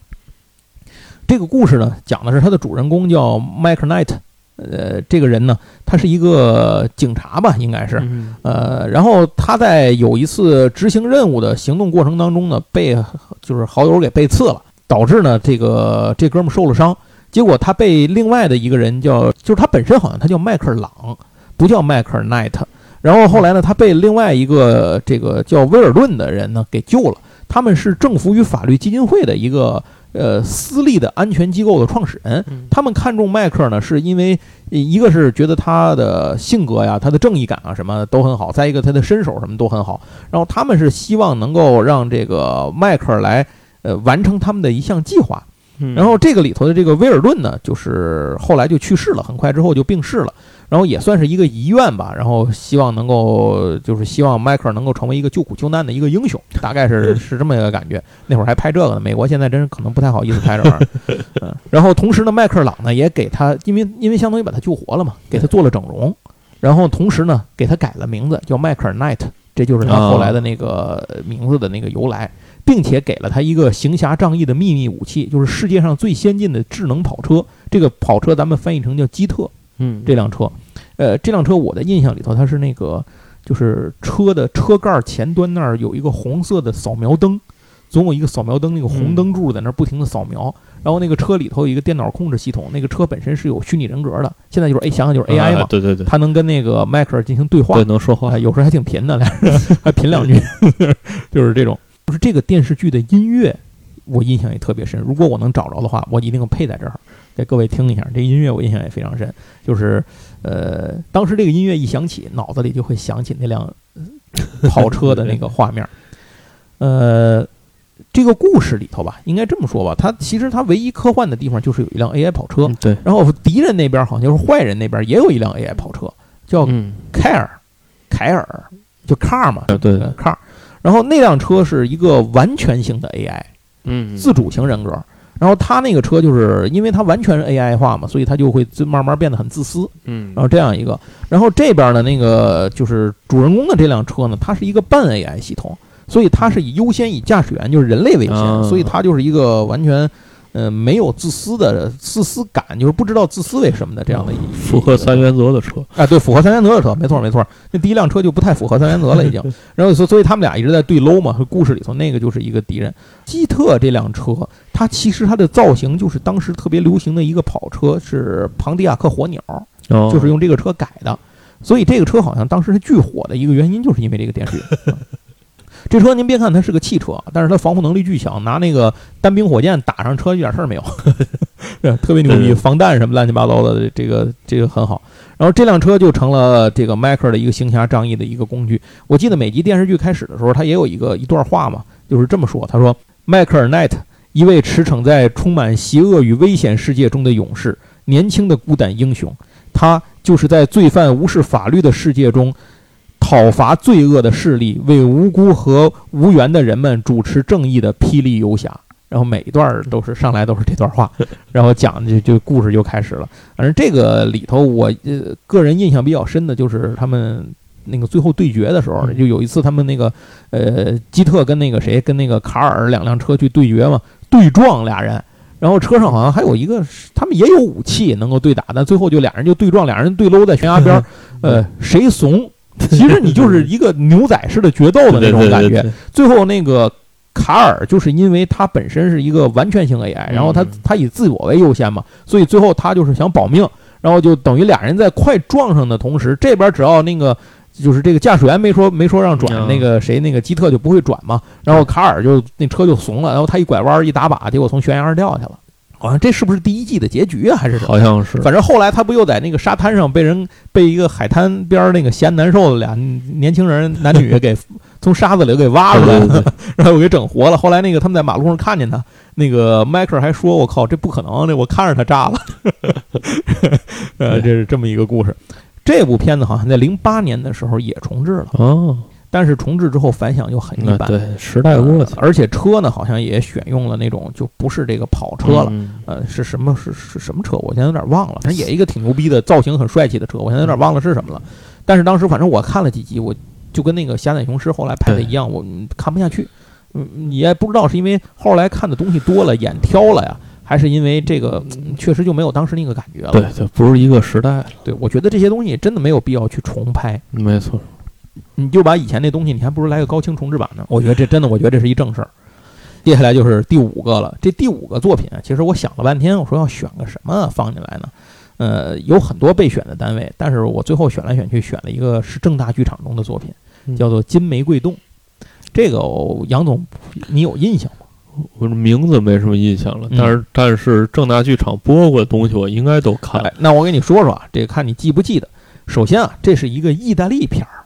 这个故事呢，讲的是它的主人公叫迈克奈特，呃，这个人呢，他是一个警察吧，应该是，
嗯
呃，然后他在有一次执行任务的行动过程当中呢，被就是好友给背刺了，导致呢这个这哥们儿受了伤。结果他被另外的一个人叫，就是他本身好像他叫迈克尔朗，不叫迈克尔奈特。然后后来呢，他被另外一个这个叫威尔顿的人呢给救了。他们是政府与法律基金会的一个呃私立的安全机构的创始人。
嗯
他们看中迈克尔呢，是因为呃一个是觉得他的性格呀、他的正义感啊什么都很好，再一个他的身手什么都很好。然后他们是希望能够让这个迈克尔来呃完成他们的一项计划。
嗯，
然后这个里头的这个威尔顿呢，就是后来就去世了，很快之后就病逝了。然后也算是一个遗愿吧，然后希望能够就是希望迈克尔能够成为一个救苦救难的一个英雄，大概是 是这么一个感觉。那会儿还拍这个呢，美国现在真是可能不太好意思拍这玩意儿。嗯，然后同时呢，迈克尔朗呢也给他，因为因为相当于把他救活了嘛，给他做了整容，然后同时呢给他改了名字，叫迈克尔奈特，这就是他后来的那个名字的那个由来。并且给了他一个行侠仗义的秘密武器，就是世界上最先进的智能跑车。这个跑车咱们翻译成叫基特
嗯
这辆车。呃，这辆车我的印象里头，它是那个就是车的车盖前端那儿有一个红色的扫描灯，总有一个扫描灯那个红灯柱在那儿不停的扫描。然后那个车里头有一个电脑控制系统，那个车本身是有虚拟人格的。现在就是 A 想想就是 AI 嘛，
啊对对对，
它能跟那个迈克尔进行对话
对。能说话
啊，，有时候还挺贫的，俩人还贫两句，就是这种。就是这个电视剧的音乐，我印象也特别深。如果我能找着的话，我一定配在这儿给各位听一下。这音乐我印象也非常深，就是呃，当时这个音乐一响起，脑子里就会想起那辆呃跑车的那个画面。呃，这个故事里头吧，应该这么说吧，它其实它唯一科幻的地方就是有一辆 AI 跑车，
嗯对，
然后敌人那边好像就是坏人那边也有一辆 AI 跑车，叫
嗯
凯尔，凯尔就 car 嘛，
对对
对 car。然后那辆车是一个完全性的 AI
嗯
自主型人格，然后他那个车就是因为它完全是 AI 化嘛，所以它就会自慢慢变得很自私，
嗯
然后这样一个。然后这边的那个就是主人公的这辆车呢，它是一个半 AI 系统，所以它是以优先以驾驶员就是人类为先，
啊
所以它就是一个完全。呃，没有自私的自私感，就是不知道自私为什么的这样的一
符合三原则的车。
哎，对，符合三原则的车，没错没错。那第一辆车就不太符合三原则了，已经。然后所 所以他们俩一直在对搂嘛。故事里头那个就是一个敌人。基特这辆车，它其实它的造型就是当时特别流行的一个跑车，是庞迪亚克火鸟，就是用这个车改的。所以这个车好像当时是巨火的一个原因，就是因为这个电视剧。这车您别看它是个汽车，但是它防护能力巨强，拿那个单兵火箭打上车一点事儿没有，特别牛逼，防弹什么乱七八糟的，这个这个很好。然后这辆车就成了这个迈克尔的一个行侠仗义的一个工具。我记得每集电视剧开始的时候，他也有一个一段话嘛，就是这么说：他说，迈克尔奈特，一位驰骋在充满邪恶与危险世界中的勇士，年轻的孤胆英雄，他就是在罪犯无视法律的世界中。讨伐罪恶的势力，为无辜和无缘的人们主持正义的霹雳游侠。然后每一段都是上来都是这段话，然后讲就就故事就开始了。反正这个里头，我呃个人印象比较深的就是他们那个最后对决的时候，就有一次他们那个呃基特跟那个谁跟那个卡尔两辆车去对决嘛，对撞俩人，然后车上好像还有一个他们也有武器能够对打，但最后就俩人就对撞，俩人对搂在悬崖边儿，呃谁怂？其实你就是一个牛仔式的决斗的那种感觉。最后那个卡尔就是因为他本身是一个完全性 AI，然后他他以自我为优先嘛，所以最后他就是想保命，然后就等于俩人在快撞上的同时，这边只要那个就是这个驾驶员没说没说让转，那个谁那个基特就不会转嘛，然后卡尔就那车就怂了，然后他一拐弯一打把，结果从悬崖上掉下去了。好像这是不是第一季的结局啊？还是什么？
好像是。
反正后来他不又在那个沙滩上被人被一个海滩边那个闲难受的俩年轻人男女给从沙子里给挖出来，然后给整活了。后来那个他们在马路上看见他，那个迈克尔还说：“我靠，这不可能！这我看着他炸了。”呃，这是这么一个故事。这部片子好像在零八年的时候也重置了。
哦。
但是重置之后反响又很一般，
对时代过去，
而且车呢好像也选用了那种就不是这个跑车了，呃，是什么是是什么车？我现在有点忘了，反正也一个挺牛逼的造型很帅气的车，我现在有点忘了是什么了。但是当时反正我看了几集，我就跟那个《侠胆雄狮》后来拍的一样，我看不下去。嗯，也不知道是因为后来看的东西多了，眼挑了呀，还是因为这个确实就没有当时那个感觉了。
对，就不是一个时代。
对，我觉得这些东西真的没有必要去重拍。
没错。
你就把以前那东西，你还不如来个高清重制版呢。我觉得这真的，我觉得这是一正事儿。接下来就是第五个了。这第五个作品，其实我想了半天，我说要选个什么放进来呢？呃，有很多备选的单位，但是我最后选来选去，选了一个是正大剧场中的作品，叫做《金玫瑰洞》。这个杨总，你有印象吗？
我名字没什么印象了，但是但是正大剧场播过的东西，我应该都看。
那我给你说说啊，这个看你记不记得。首先啊，这是一个意大利片儿。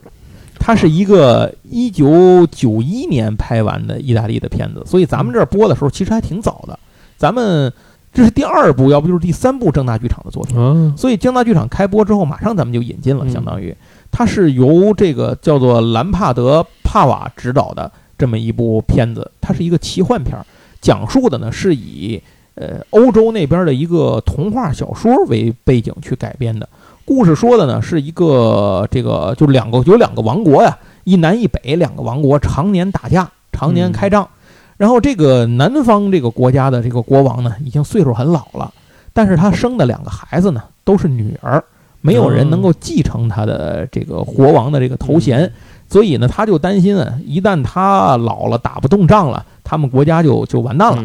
它是一个一九九一年拍完的意大利的片子，所以咱们这儿播的时候其实还挺早的。咱们这是第二部，要不就是第三部正大剧场的作品。所以正大剧场开播之后，马上咱们就引进了，相当于它是由这个叫做兰帕德·帕瓦执导的这么一部片子。它是一个奇幻片，讲述的呢是以呃欧洲那边的一个童话小说为背景去改编的。故事说的呢是一个这个就两个有两个王国呀，一南一北两个王国常年打架，常年开仗。然后这个南方这个国家的这个国王呢，已经岁数很老了，但是他生的两个孩子呢都是女儿，没有人能够继承他的这个国王的这个头衔，所以呢他就担心啊，一旦他老了打不动仗了，他们国家就就完蛋了。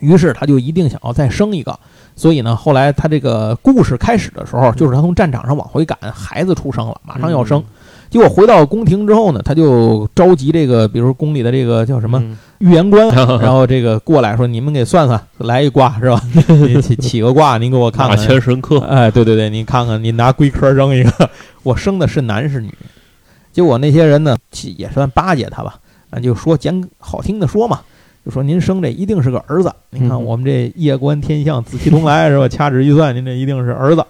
于是他就一定想要再生一个。所以呢，后来他这个故事开始的时候，就是他从战场上往回赶，孩子出生了，马上要生。结果回到宫廷之后呢，他就召集这个，比如宫里的这个叫什么预言官，然后这个过来说：“你们给算算，来一卦是吧？起起个卦，您给我看看。”
马神科，
哎，对对对，您看看，你拿龟壳扔一个，我生的是男是女？结果那些人呢，也算巴结他吧，那，就说讲好听的说嘛。就说您生这一定是个儿子，你看我们这夜观天象，紫气东来是吧？掐指一算，您这一定是儿子。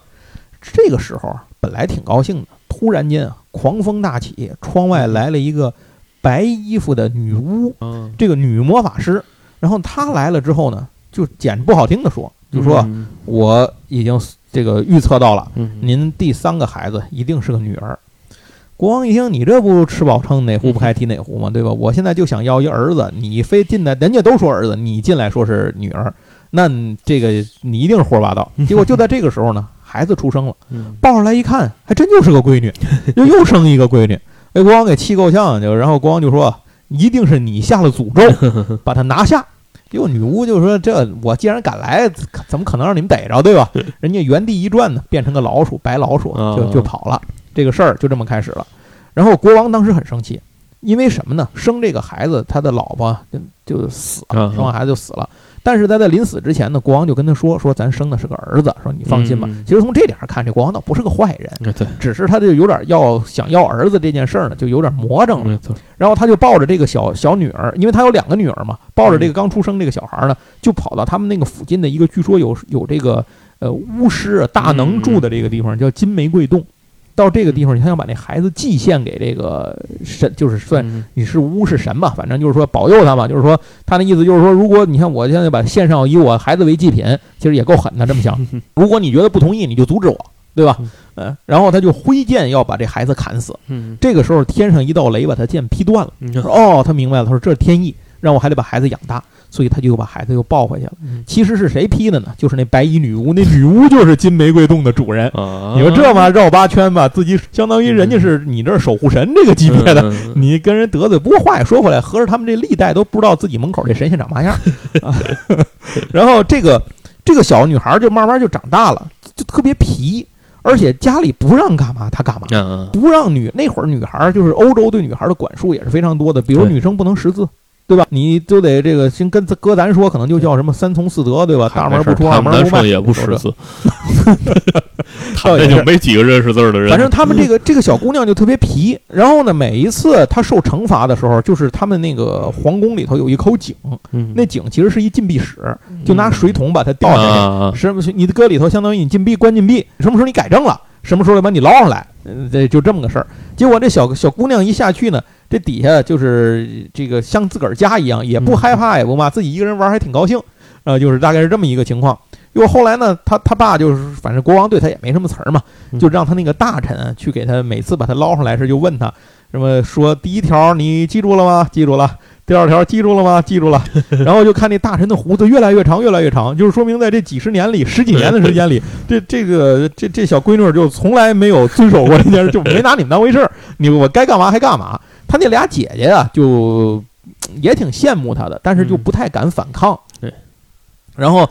这个时候本来挺高兴的，突然间啊，狂风大起，窗外来了一个白衣服的女巫，这个女魔法师。然后她来了之后呢，就简不好听的说，就说我已经这个预测到了，您第三个孩子一定是个女儿。国王一听，你这不吃饱撑哪壶不开提哪壶吗？对吧？我现在就想要一儿子，你非进来，人家都说儿子，你进来说是女儿，那这个你一定是胡说八道。结果就在这个时候呢，孩子出生了，
嗯
抱上来一看，还真就是个闺女，又又生一个闺女，被国王给气够呛，就然后国王就说，一定是你下了诅咒，把她拿下。结果女巫就说：“这我既然敢来，怎么可能让你们逮着，对吧？”人家原地一转呢，变成个老鼠，白老鼠
啊
就就跑了。这个事儿就这么开始了。然后国王当时很生气，因为什么呢？生这个孩子，他的老婆就就死了，
啊
生完孩子就死了。但是他在他临死之前呢，国王就跟他说：“说咱生的是个儿子，说你放心吧。
嗯
其实从这点上看，这国王倒不是个坏人，
对，
只是他就有点要想要儿子这件事儿呢，就有点魔怔了。然后他就抱着这个小小女儿，因为他有两个女儿嘛，抱着这个刚出生这个小孩呢，就跑到他们那个附近的一个据说有有这个呃巫师啊大能住的这个地方，叫金玫瑰洞。到这个地方，他想把那孩子祭献给这个神，就是算
嗯
你是巫是神吧，反正就是说保佑他嘛。就是说他的意思就是说，如果你看我现在把献上以我孩子为祭品，其实也够狠的。这么想，如果你觉得不同意，你就阻止我，对吧？嗯，然后他就挥剑要把这孩子砍死。
嗯
这个时候天上一道雷把他剑劈断了。哦，他明白了，他说这是天意，让我还得把孩子养大，所以他就又把孩子又抱回去了。
嗯
其实是谁批的呢？就是那白衣女巫，那女巫就是金玫瑰洞的主人。
啊，
你说这嘛绕八圈吧，自己相当于人家是你这儿守护神这个级别的，
嗯
你跟人得罪。不过话也说回来，合着他们这历代都不知道自己门口这神仙长嘛样啊。然后这个这个小女孩就慢慢就长大了，就特别皮，而且家里不让干嘛她干嘛。
嗯
不让女那会儿女孩儿就是欧洲对女孩儿的管束也是非常多的，比如女生不能识字，对吧？你就得这个先跟哥咱说，可能就叫什么三从四德，对吧？大门不出，二门不迈，
也不
是
识字，他们就没几个认识字的人。
反正他们这个这个小姑娘就特别皮，然后呢，每一次她受惩罚的时候，就是他们那个皇宫里头有一口井，
嗯
那井其实是一禁闭室，就拿水桶把它吊下去。
啊，
什么？你的搁里头相当于你禁闭关禁闭，什么时候你改正了，什么时候得把你捞上来，嗯，这就这么个事儿。结果这小小姑娘一下去呢，这底下就是这个像自个儿家一样，也不
嗯
害怕也不骂，自己一个人玩还挺高兴，呃，就是大概是这么一个情况。因为后来呢，他他爸就是反正国王对他也没什么词儿嘛，
嗯
就让他那个大臣啊去给他每次把他捞上来时就问他什么说第一条你记住了吗？记住了。第二条记住了吗？记住了。然后就看那大臣的胡子越来越长，越来越长，就是说明在这几十年里、十几年的时间里，这这个这这小闺女儿就从来没有遵守过这件事，就没拿你们当回事儿。你我该干嘛还干嘛。他那俩姐姐啊，就也挺羡慕他的，但是就不太敢反抗。
对。
然后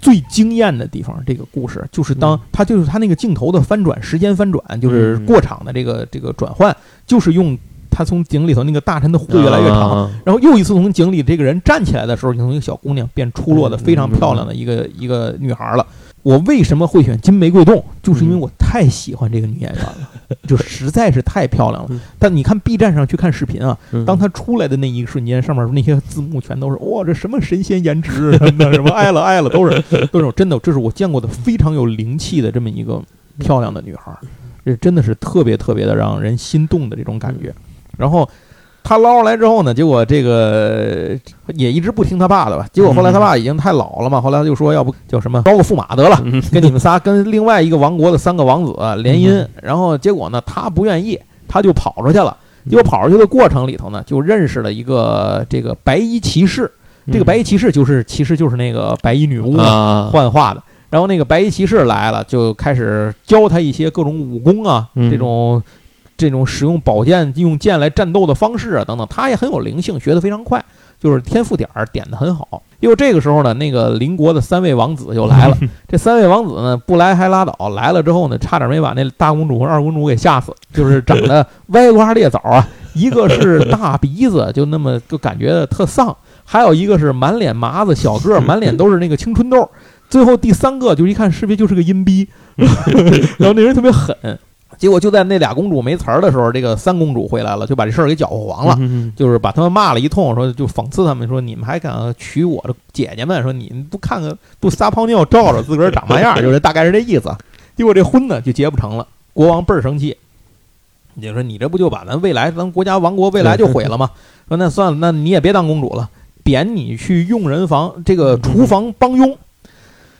最惊艳的地方，这个故事就是当
嗯
他就是他那个镜头的翻转，时间翻转，就是
嗯
过场的这个这个转换，就是用他从井里头那个大臣的胡子越来越长。
啊
然后又一次从井里这个人站起来的时候，就从一个小姑娘变出落的非常漂亮的一个一个女孩了。我为什么会选金玫瑰洞？就是因为我太喜欢这个女演员了，就实在是太漂亮了
嗯。
但你看 B 站上去看视频啊，
嗯
当她出来的那一瞬间，上面那些字幕全都是哇，这什么神仙颜值 什么的，什么爱了爱了，都是 都是真的，这是我见过的非常有灵气的这么一个漂亮的女孩，这真的是特别特别的让人心动的这种感觉。然后他捞上来之后呢，结果这个也一直不听他爸的吧。结果后来他爸已经太老了嘛，后来他就说要不叫什么招个驸马得了，
嗯
跟你们仨跟另外一个王国的三个王子联姻。然后结果呢，他不愿意，他就跑出去了。结果跑出去的过程里头呢，就认识了一个这个白衣骑士。这个白衣骑士就是其实就是那个白衣女巫，
啊，
幻化的。然后那个白衣骑士来了，就开始教他一些各种武功啊，
嗯
这种这种使用宝剑、用剑来战斗的方式啊等等。他也很有灵性，学得非常快，就是天赋点儿点得很好。因为这个时候呢，那个邻国的三位王子就来了。这三位王子呢，不来还拉倒，来了之后呢，差点没把那大公主和二公主给吓死，就是长得歪瓜裂枣啊。一个是大鼻子，就那么就感觉特丧；还有一个是满脸麻子，小个儿，满脸都是那个青春痘。最后第三个就一看识别就是个阴逼，然后那人特别狠。结果就在那俩公主没词儿的时候，这个三公主回来了，就把这事儿给搅和黄了。
嗯
就是把他们骂了一通，说就讽刺他们说你们还敢娶我的姐姐们，说你们不看看不撒泡尿照照自个儿长嘛样，就是大概是这意思。结果这婚呢就结不成了，国王倍儿生气，你就说你这不就把咱未来咱国家王国未来就毁了吗？说那算了，那你也别当公主了，贬你去佣人房这个厨房帮佣。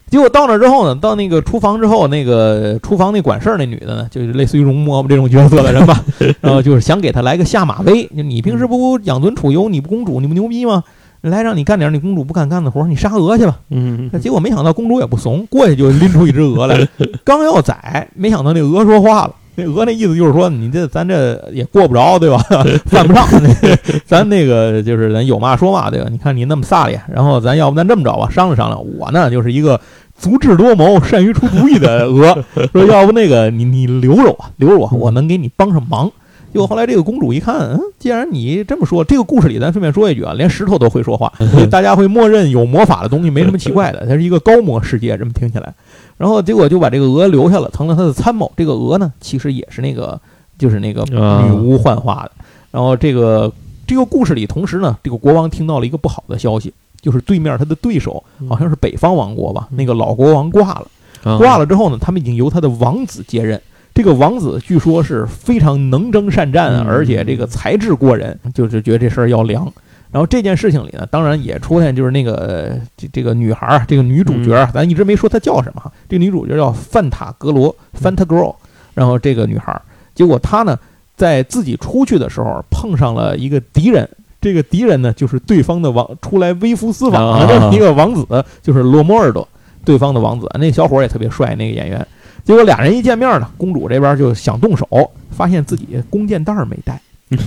结果到那之后呢，到那个厨房之后，那个厨房那管事儿那女的呢，就是类似于容嬷嬷这种角色的人吧，然后就是想给她来个下马威。就你平时不养尊处优，你不公主，你不牛逼吗？来让你干点你公主不敢干的活儿，你杀鹅去吧。
嗯
结果没想到公主也不怂，过去就拎出一只鹅来，刚要宰，没想到那鹅说话了。那鹅那意思就是说，你这咱这也过不着，对吧？犯不上，咱那个就是咱有嘛说嘛，对吧？你看你那么飒咧，然后咱要不咱这么着吧，商量商量。我呢就是一个足智多谋、善于出主意的鹅，说要不那个你你留着我，留着我，我能给你帮上忙。结果后来这个公主一看，嗯，既然你这么说，这个故事里咱顺便说一句啊，连石头都会说话，所以大家会默认有魔法的东西没什么奇怪的，它是一个高魔世界，这么听起来。然后结果就把这个鹅留下了，成了他的参谋。这个鹅呢，其实也是那个就是那个
啊
女巫幻化的。然后这个这个故事里，同时呢，这个国王听到了一个不好的消息，就是对面他的对手好像是北方王国吧，那个老国王挂了。
啊
挂了之后呢，他们已经由他的王子接任。这个王子据说是非常能征善战，
嗯
而且这个才智过人，就是觉得这事儿要凉。然后这件事情里呢，当然也出现就是那个呃这这个女孩儿，这个女主角儿，咱一直没说她叫什么哈。这个女主角叫范塔格罗 （Fanta Girl）。然后这个女孩儿，结果她呢在自己出去的时候碰上了一个敌人，这个敌人呢就是对方的王出来微服私访的这么一个王子，就是罗摩尔多，对方的王子。那小伙儿也特别帅，那个演员。结果俩人一见面呢，公主这边就想动手，发现自己弓箭袋儿没带，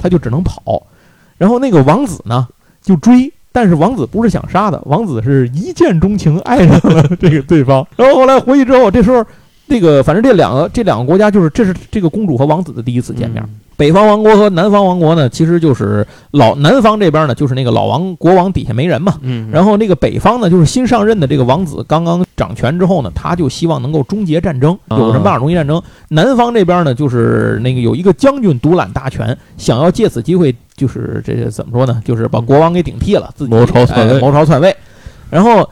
她就只能跑。然后那个王子呢就追，但是王子不是想杀的，王子是一见钟情爱上了这个对方。然后后来回去之后，这时候那个反正这两个这两个国家就是这是这个公主和王子的第一次见面。北方王国和南方王国呢，其实就是老南方这边呢，就是那个老王国王底下没人嘛，
嗯，
然后那个北方呢，就是新上任的这个王子刚刚掌权之后呢，他就希望能够终结战争，
啊
有什么办法终结战争？南方这边呢，就是那个有一个将军独揽大权，想要借此机会，就是这这怎么说呢？就是把国王给顶替了，自己
谋朝篡位
哎谋朝篡位。然后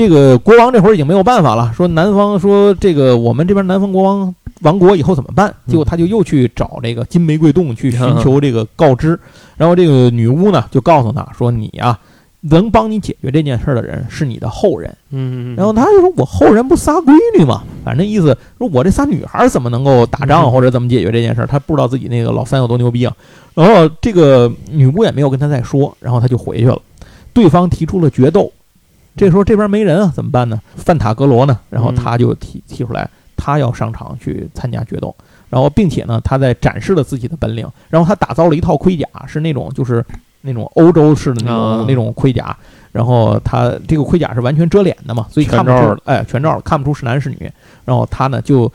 这个国王这会儿已经没有办法了，说南方说这个我们这边南方国王亡国以后怎么办？结果他就又去找这个金玫瑰洞去寻求这个告知。然后这个女巫呢就告诉他说：“你呀、能帮你解决这件事儿的人是你的后人。”
嗯，
然后他就说：“我后人不仨闺女嘛？反正意思说我这仨女孩儿怎么能够打仗
嗯
或者怎么解决这件事儿？他不知道自己那个老三有多牛逼啊。”然后这个女巫也没有跟他再说，然后他就回去了。对方提出了决斗，这时候这边没人啊，怎么办呢？范塔格罗呢？然后他就提提出来，他要上场去参加决斗，然后并且呢，他在展示了自己的本领，然后他打造了一套盔甲，是那种就是那种欧洲式的那种、
啊
那种盔甲，然后他这个盔甲是完全遮脸的嘛，所以看不出哎全罩看不出是男是女，然后他呢就。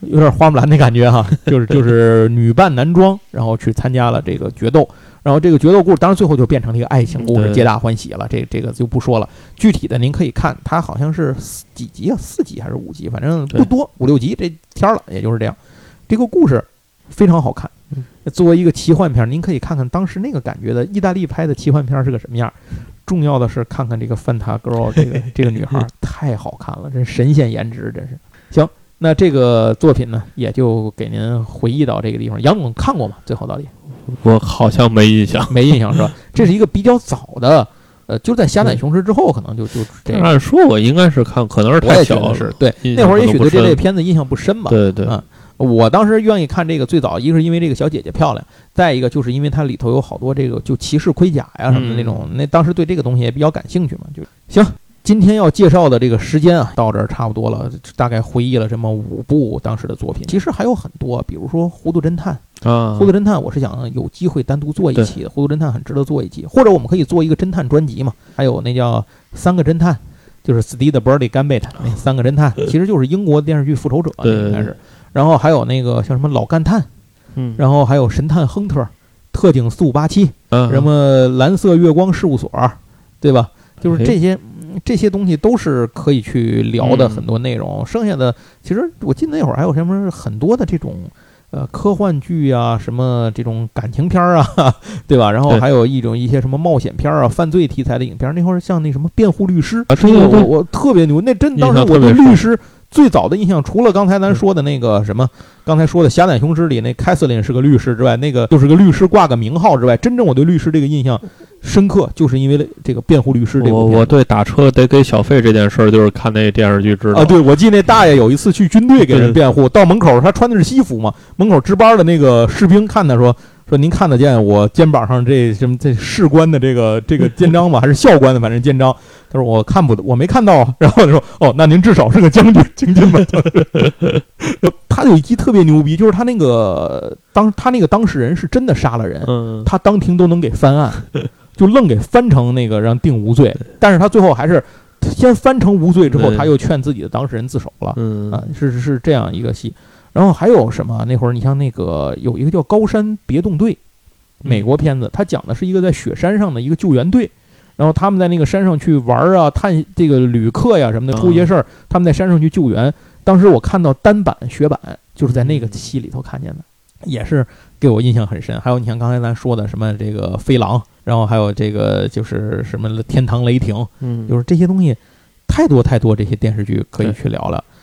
有点花木兰的感觉哈，就是就是女扮男装，然后去参加了这个决斗，然后这个决斗故事，当然最后就变成了一个爱情故事，皆大欢喜了。这这个就不说了，具体的您可以看，它好像是几集啊，四集还是五集，反正不多，五六集这天儿了，也就是这样。这个故事非常好看。
嗯，
作为一个奇幻片儿，您可以看看当时那个感觉的意大利拍的奇幻片儿是个什么样儿。重要的是看看这个范塔 girl 这个 这个女孩儿太好看了，真神仙颜值，真是。行，那这个作品呢，也就给您回忆到这个地方。杨总看过吗？最后到底
我好像没印象。
没印象是吧？这是一个比较早的，呃，就在《侠胆雄狮》之后，可能就就这个。
按说我应该是看，可能是太小了。
是对，那会儿也许对这类片子印象不深吧。
对对，
嗯我当时愿意看这个，最早一个是因为这个小姐姐漂亮，再一个就是因为它里头有好多这个就骑士盔甲呀什么的那种，那当时对这个东西也比较感兴趣嘛，就行。今天要介绍的这个时间啊，到这儿差不多了，大概回忆了这么五部当时的作品，其实还有很多，比如说《糊涂侦探》。
啊，
糊涂侦探，我是想有机会单独做一期的。糊涂侦探很值得做一期，或者我们可以做一个侦探专辑嘛。还有那叫三个侦探，就是 Steve Burley Gambit 那三个侦探，其实就是英国电视剧《复仇者》
对
应该是。然后还有那个像什么老干探，
嗯，
然后还有神探亨特、特警四五八七，
嗯
什么蓝色月光事务所，对吧？就是这些。嗯这些东西都是可以去聊的
嗯。
很多内容，剩下的其实我记得那会儿还有什么很多的这种呃科幻剧啊，什么这种感情片儿啊，对吧？然后还有一种一些什么冒险片儿啊、犯罪题材的影片儿，那会儿像那什么辩护律师
啊对。对对
我我特别牛，那真当时我对律师最早的印象，除了刚才咱说的那个什么，刚才说的《侠胆雄狮》里那凯瑟琳是个律师之外，那个就是个律师挂个名号之外，真正我对律师这个印象深刻，就是因为这个辩护律师这
我
部片。子
我对打车得给小费这件事儿，就是看那电视剧知道
啊，对，我记得那大爷有一次去军队给人辩护，到门口他穿的是西服嘛，门口值班的那个士兵看他说说您看得见我肩膀上这什么这士官的这个这个肩章吗？还是校官的？反正肩章。他说我看不，我没看到啊。然后他说哦，那您至少是个将军，将军吧。他有一集特别牛逼，就是他那个当他那个当事人是真的杀了人，他当庭都能给翻案，就愣给翻成那个让定无罪。但是他最后还是先翻成无罪之后，他又劝自己的当事人自首了。
嗯
啊，是是是这样一个戏。然后还有什么？那会儿你像那个有一个叫《高山别动队》，美国片子，它讲的是一个在雪山上的一个救援队，然后他们在那个山上去玩啊，探这个旅客呀什么的，出一些事儿，他们在山上去救援。当时我看到单板雪板，就是在那个戏里头看见的，也是给我印象很深。还有你像刚才咱说的什么这个飞狼，然后还有这个就是什么天堂雷霆，
嗯，
就是这些东西太多太多，这些电视剧可以去聊了。嗯，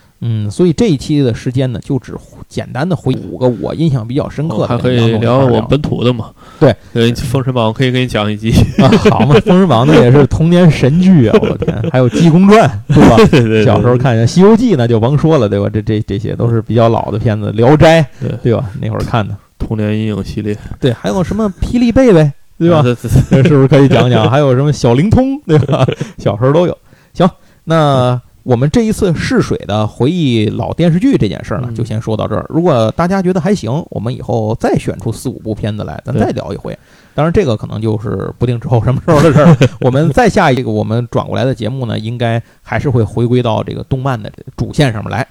所以这一期的时间呢，就只简单的回五个我印象比较深刻的。
哦还可以聊我本土的嘛？
对，
呃，《封神榜》我可以给你讲一集。
啊，好嘛，《封神榜》那也是童年神剧啊！我的天，还有《济公传》，对吧？
对对，
小时候看见《西游记》，那就甭说了，对吧？这这这些都是比较老的片子，《聊斋》
对
对吧？那会儿看的。
童年阴影系列，
对，还有什么《霹雳贝贝》，对吧？是不是可以讲讲？还有什么小灵通，对吧？小时候都有。行，那我们这一次试水的回忆老电视剧这件事儿呢，
嗯
就先说到这儿。如果大家觉得还行，我们以后再选出四五部片子来，咱再聊一回。当然，这个可能就是不定之后什么时候的事儿。我们再下一个我们转过来的节目呢，应该还是会回归到这个动漫的主线上面来。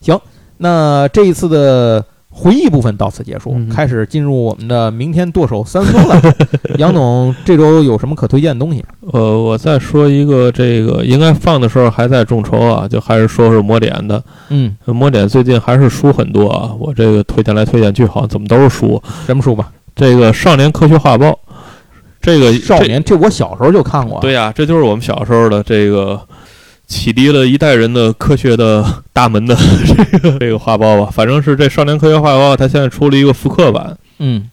行，那这一次的回忆部分到此结束，
嗯
开始进入我们的明天剁手三分了。杨总，这周有什么可推荐的东西？
呃，我再说一个，这个应该放的时候还在众筹啊，就还是说是魔点的。
嗯，
呃魔点最近还是书很多啊，我这个推荐来推荐去，好像怎么都是书。
什么书吧？
这个《少年科学画报》，这个
少年，这我小时候就看过。
对呀、这就是我们小时候的这个启迪了一代人的科学的大门的这个这个画报吧。反正是这《少年科学画报》，它现在出了一个复刻版，
嗯，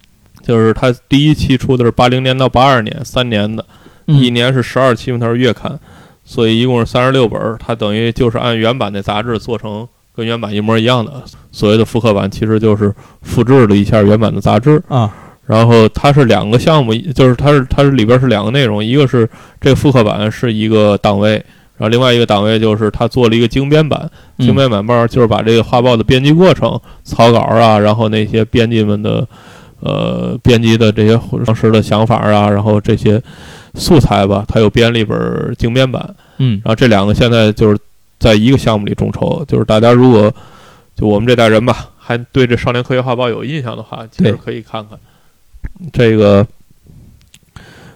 就是它第一期出的是八零年到八二年三年的，
嗯
一年是十二期嘛，它是月刊，所以一共是三十六本。它等于就是按原版的杂志做成跟原版一模一样的。所谓的复刻版，其实就是复制了一下原版的杂志。
啊，
然后它是两个项目，就是它是它是里边是两个内容，一个是这个复刻版是一个档位，然后另外一个档位就是他做了一个精编版，
嗯。
精编版报就是把这个画报的编辑过程、草稿啊，然后那些编辑们的呃编辑的这些当时的想法啊，然后这些素材吧，他又编了一本精编版，
嗯。
然后这两个现在就是在一个项目里众筹，就是大家如果就我们这代人吧，还对这《少年科学画报》有印象的话，其实可以看看。这个，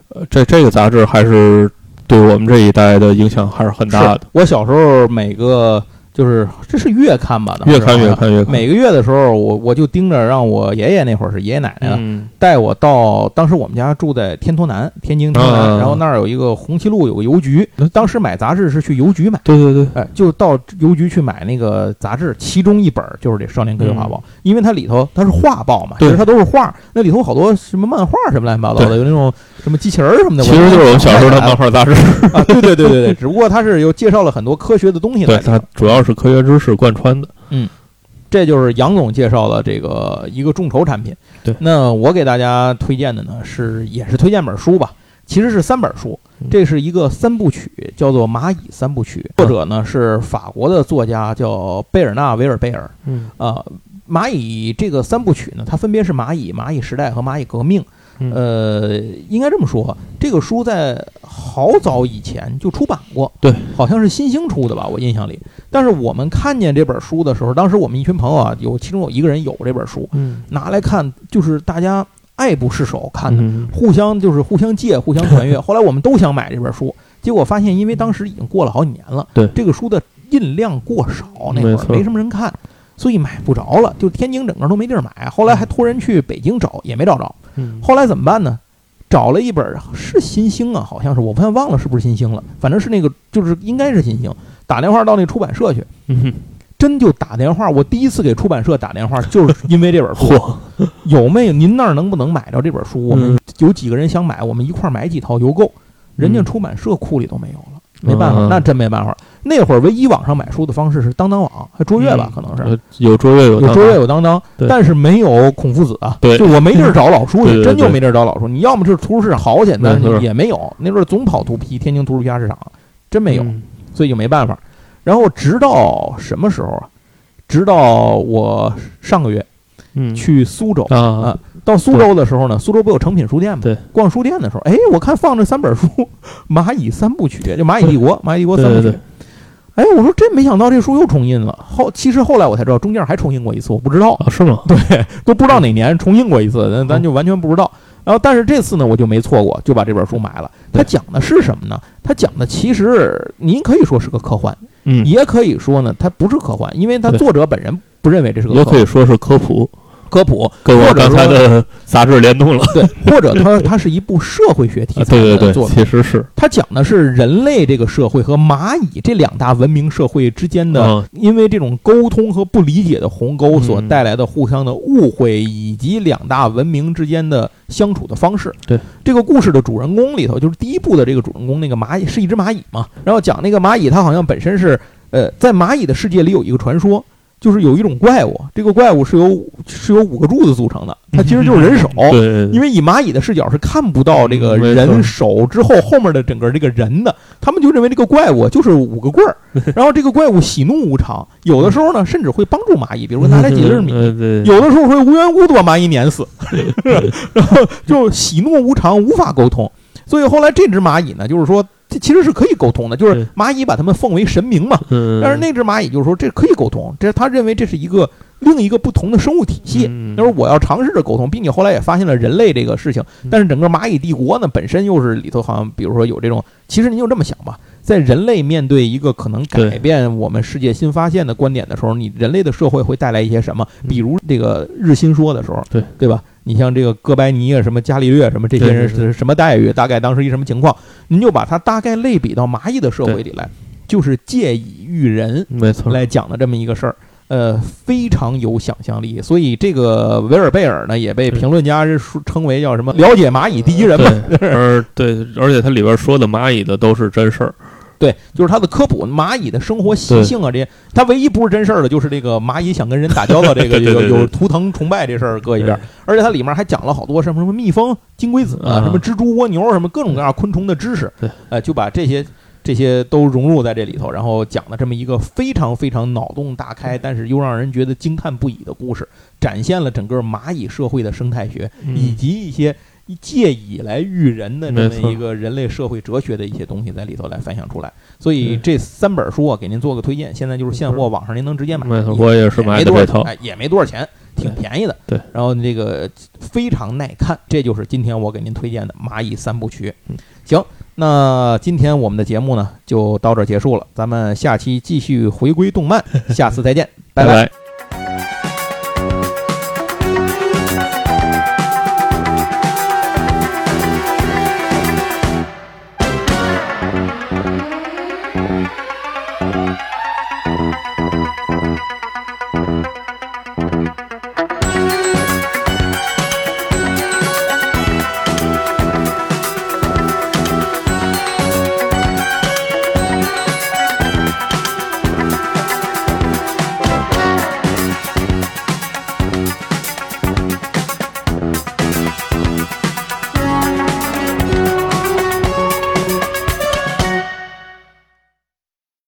呃，这这个杂志还是对我们这一代的影响还是很大的。
我小时候每个就是这是月刊吧？当时
越看越看越看，
每个月的时候，我我就盯着让我爷爷那会儿是爷爷奶奶带我到当时我们家住在天托南，天津天托南，
啊
然后那儿有一个红旗路有个邮局，当时买杂志是去邮局买。
对对对，
哎，就到邮局去买那个杂志，其中一本就是这《少年科学画报》，因为它里头它是画报嘛，其实它都是画，那里头好多什么漫画什么乱七八糟的，有那种什么机器人什么的，
其实就是我们小时候的漫
画
画杂志。
啊，对对对对对，只不过它是又介绍了很多科学的东西
对，它主要是科学知识贯穿的。
嗯这就是杨总介绍的这个一个众筹产品。
对
那我给大家推荐的呢是也是推荐本书吧，其实是三本书
嗯，
这是一个三部曲，叫做《蚂蚁三部曲》，作者呢是法国的作家叫贝尔纳维尔贝尔。
嗯
啊，蚂蚁这个三部曲呢，它分别是蚂蚁、蚂蚁时代和蚂蚁革命。
嗯。
呃，应该这么说，这个书在好早以前就出版过，
对，
好像是新兴出的吧，我印象里。但是我们看见这本书的时候，当时我们一群朋友啊，有其中有一个人有这本书，
嗯。
拿来看，就是大家爱不释手看的，
嗯。
互相就是互相借、互相传阅。后来我们都想买这本书，结果发现因为当时已经过了好几年了，
对。
这个书的印量过少，那会儿没什么人看，所以买不着了，就天津整个都没地儿买。后来还托人去北京找，也没找着。
嗯
后来怎么办呢？找了一本是新星啊，好像是我不太忘了是不是新星了，反正是那个就是应该是新星。打电话到那出版社去，
嗯，
真就打电话。我第一次给出版社打电话，就是因为这本书。有没有？您那儿能不能买着这本书？我们
嗯
有几个人想买，我们一块儿买几套邮购。人家
嗯
出版社库里都没有了，没办法，
嗯
那真没办法。那会儿唯一网上买书的方式是当当网，还卓越吧，可能是。
呃有卓越有
卓越有当当，但是没有孔夫子啊。
对
就我没地儿找老书真就没地儿找老书。你要么就是图书市场，好简单也没有。那阵儿总跑图批，天津图书批发市场真没有，
嗯
所以就没办法。然后直到什么时候啊？直到我上个月
嗯
去苏州，
啊
啊到苏州的时候呢，苏州不有成品书店吗？
对，
逛书店的时候，哎，我看放着三本书，《蚂蚁三部曲》，就《蚂蚁帝国》，《蚂蚁帝国三部曲》哎，我说真没想到这书又重印了。后其实后来我才知道，中间还重印过一次，我不知道，
啊是吗？
对，都不知道哪年重印过一次，咱咱就完全不知道。然后，但是这次呢，我就没错过，就把这本书买了。它讲的是什么呢？它讲的其实您可以说是个科幻，
嗯，
也可以说呢，它不是科幻，因为它作者本人不认为这是个
也可以说是科普，
科普，
跟我
或者
刚才的杂志联动了。
对，或者它它是一部社会学题
啊
材
对对对，
的作品。
其实是
它讲的是人类这个社会和蚂蚁这两大文明社会之间的，
嗯
因为这种沟通和不理解的鸿沟所
嗯
带来的互相的误会，以及两大文明之间的相处的方式。
对
这个故事的主人公里头，就是第一部的这个主人公，那个蚂蚁是一只蚂蚁嘛，然后讲那个蚂蚁，它好像本身是呃，在蚂蚁的世界里有一个传说。就是有一种怪物，这个怪物是由是由五个柱子组成的，它其实就是人手。因为以蚂蚁的视角是看不到这个人手之后后面的整个这个人的，他们就认为这个怪物就是五个棍儿，然后这个怪物喜怒无常，有的时候呢甚至会帮助蚂蚁，比如说拿来几粒米，有的时候会无缘无故地把蚂蚁碾死，然后就喜怒无常，无法沟通。所以后来这只蚂蚁呢，就是说这其实是可以沟通的，就是蚂蚁把它们奉为神明嘛，
嗯，
但是那只蚂蚁就是说这可以沟通，这他认为这是一个另一个不同的生物体系。
嗯
他说我要尝试着沟通，并且后来也发现了人类这个事情
嗯。
但是整个蚂蚁帝国呢，本身又是里头好像，比如说有这种，其实您就这么想吧，在人类面对一个可能改变我们世界新发现的观点的时候，你人类的社会会带来一些什么？
嗯
比如这个日心说的时候，
对
对吧？你像这个哥白尼啊，什么伽利略什么这些人是什么待遇？大概当时一什么情况？您就把它大概类比到蚂蚁的社会里来，就是借以喻人。
没错，
来讲的这么一个事儿，呃，非常有想象力。所以这个维尔贝尔呢，也被评论家是称为叫什么了解蚂蚁第一人
而对，而且它里边说的蚂蚁的都是真事儿，
对，就是他的科普，蚂蚁的生活习性啊，这些，他唯一不是真事儿的，就是这个蚂蚁想跟人打交道，这个 有有图腾崇拜这事儿搁一边儿。而且它里面还讲了好多什么什么蜜蜂、金龟子啊，
啊
什么蜘蛛、蜗牛，什么各种各样昆虫的知识
对，
呃，就把这些。这些都融入在这里头，然后讲了这么一个非常非常脑洞大开，但是又让人觉得惊叹不已的故事，展现了整个蚂蚁社会的生态学，以
嗯
及一些借以来育人的这么一个人类社会哲学的一些东西在里头来反响出来。所以
嗯
这三本书啊，给您做个推荐，现在就是现货，网上您能直接买。
没错，我也是买的这套，
哎，也没多少钱，挺便宜的。
对，
然后这个非常耐看，这就是今天我给您推荐的《蚂蚁三部曲》。
嗯，
行，那今天我们的节目呢就到这儿结束了，咱们下期继续回归动漫，下次再见，拜
拜。